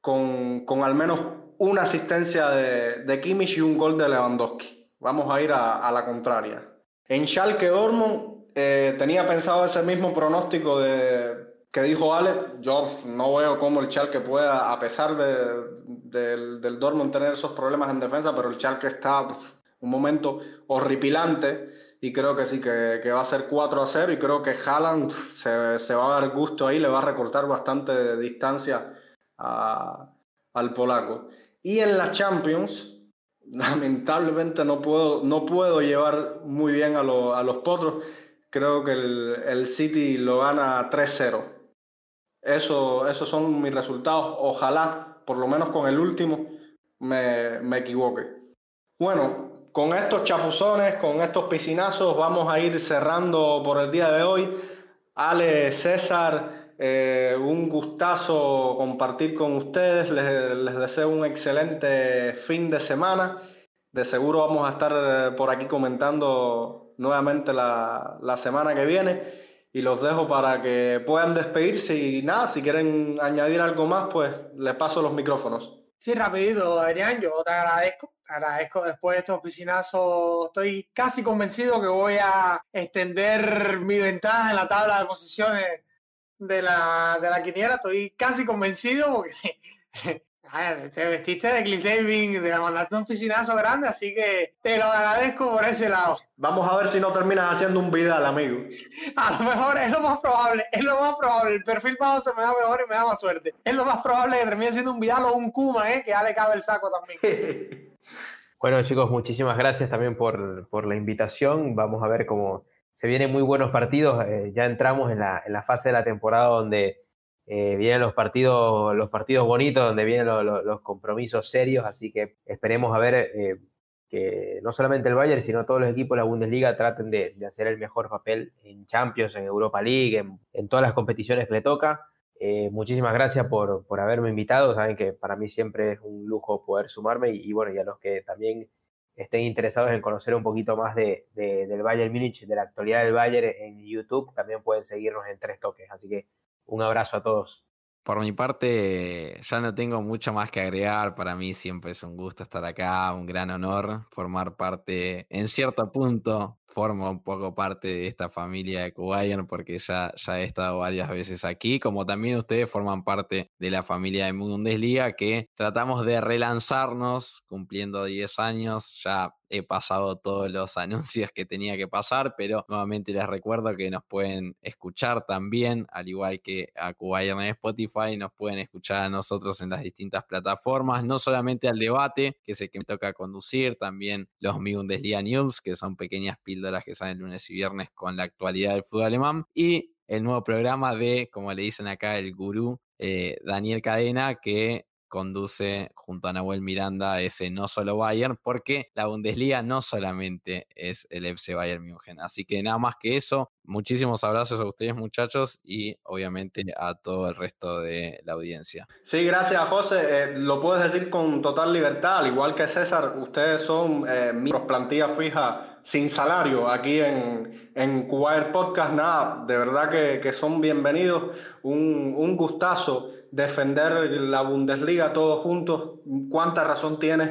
con, con al menos una asistencia de, de Kimmich y un gol de Lewandowski. Vamos a ir a, la contraria. En Schalke Dortmund eh, tenía pensado ese mismo pronóstico de, que dijo Ale. Yo no veo cómo el Schalke pueda, a pesar del, del Dortmund tener esos problemas en defensa, pero el Schalke está un momento horripilante y creo que sí, que, va a ser 4 a 0 y creo que Haaland se, se, va a dar gusto ahí, le va a recortar bastante distancia al polaco. Y en la Champions, lamentablemente no puedo, no puedo llevar muy bien a, a los potros. Creo que el, el City lo gana 3-0. Eso, esos son mis resultados. Ojalá, por lo menos con el último, me, me equivoque. Bueno, con estos chapuzones, con estos piscinazos, vamos a ir cerrando por el día de hoy. Ale, César, eh, un gustazo compartir con ustedes. Les, deseo un excelente fin de semana. De seguro vamos a estar eh, por aquí comentando nuevamente la, semana que viene. y los dejo para que puedan despedirse y nada, si quieren añadir algo más, pues les paso los micrófonos. Sí, rapidito, Adrián, yo te agradezco, te agradezco después de estos piscinazos, estoy casi convencido que voy a extender mi ventaja en la tabla de posiciones de la, de la quiniela, estoy casi convencido porque te vestiste de Cliff David, de mandarte un piscinazo grande, así que te lo agradezco por ese lado. Vamos a ver si no terminas haciendo un Vidal, amigo. A lo mejor es lo más probable, es lo más probable. El perfil bajo se me da mejor y me da más suerte. Es lo más probable que termine siendo un Vidal o un Kuma, ¿eh? que ya le cabe el saco también. bueno, chicos, muchísimas gracias también por, por, la invitación. Vamos a ver cómo se vienen muy buenos partidos. Eh, ya entramos en la, fase de la temporada donde eh, vienen los partidos, los partidos bonitos, donde vienen los compromisos serios, así que esperemos a ver eh, que no solamente el Bayern, sino todos los equipos de la Bundesliga traten de, hacer el mejor papel en Champions, en Europa League, en, todas las competiciones que le toca. Muchísimas gracias por, por, haberme invitado, saben que para mí siempre es un lujo poder sumarme y, bueno, y a los que también estén interesados en conocer un poquito más de, del Bayern Múnich, de la actualidad del Bayern en YouTube, también pueden seguirnos en tres toques, así que un abrazo a todos. Por mi parte, ya no tengo mucho más que agregar. Para mí siempre es un gusto estar acá, un gran honor formar parte, en cierto punto, formo un poco parte de esta familia de Kuwayan porque ya, ya he estado varias veces aquí, como también ustedes forman parte de la familia de Bundesliga que tratamos de relanzarnos cumpliendo 10 años. Ya he pasado todos los anuncios que tenía que pasar, pero nuevamente les recuerdo que nos pueden escuchar también, al igual que a Kuwayan en Spotify, nos pueden escuchar a nosotros en las distintas plataformas, no solamente al debate, que es el que me toca conducir, también los Bundesliga News, que son pequeñas píldoras las que salen lunes y viernes con la actualidad del fútbol alemán. Y el nuevo programa de, como le dicen acá, el gurú eh, Daniel Cadena, que conduce junto a Nahuel Miranda ese no solo Bayern, porque la Bundesliga no solamente es el FC Bayern München. Así que nada más que eso, muchísimos abrazos a ustedes muchachos y obviamente a todo el resto de la audiencia. Sí, gracias José. Eh, lo puedes decir con total libertad, al igual que César, ustedes son eh, miembros plantilla fija sin salario aquí en, en Podcast. Nada, de verdad que, son bienvenidos. Un, un gustazo defender la Bundesliga todos juntos. ¿Cuánta razón tienes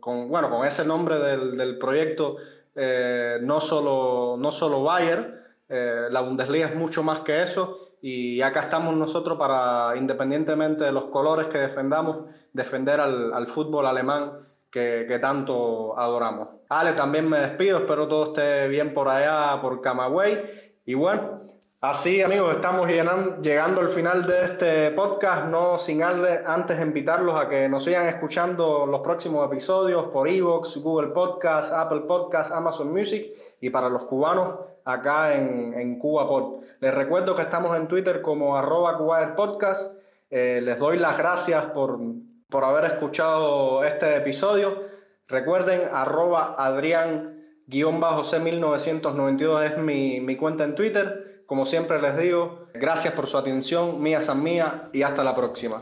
con, bueno, con ese nombre del, proyecto? Eh, no, solo, no solo Bayern, eh, la Bundesliga es mucho más que eso y acá estamos nosotros para, independientemente de los colores que defendamos, defender al, fútbol alemán que, que, tanto adoramos. Ale, también me despido, espero todo esté bien por allá, por Camagüey. Y bueno, Así, amigos, estamos llegando al final de este podcast, no sin antes invitarlos a que nos sigan escuchando los próximos episodios por Evox, Google Podcast, Apple Podcast, Amazon Music y para los cubanos acá en, en CubaPod. Les recuerdo que estamos en Twitter como arroba Podcast. Eh, les doy las gracias por, por haber escuchado este episodio. Recuerden arroba Adrián-C1992 es mi, mi cuenta en Twitter. Como siempre les digo, gracias por su atención, mía san mía y hasta la próxima.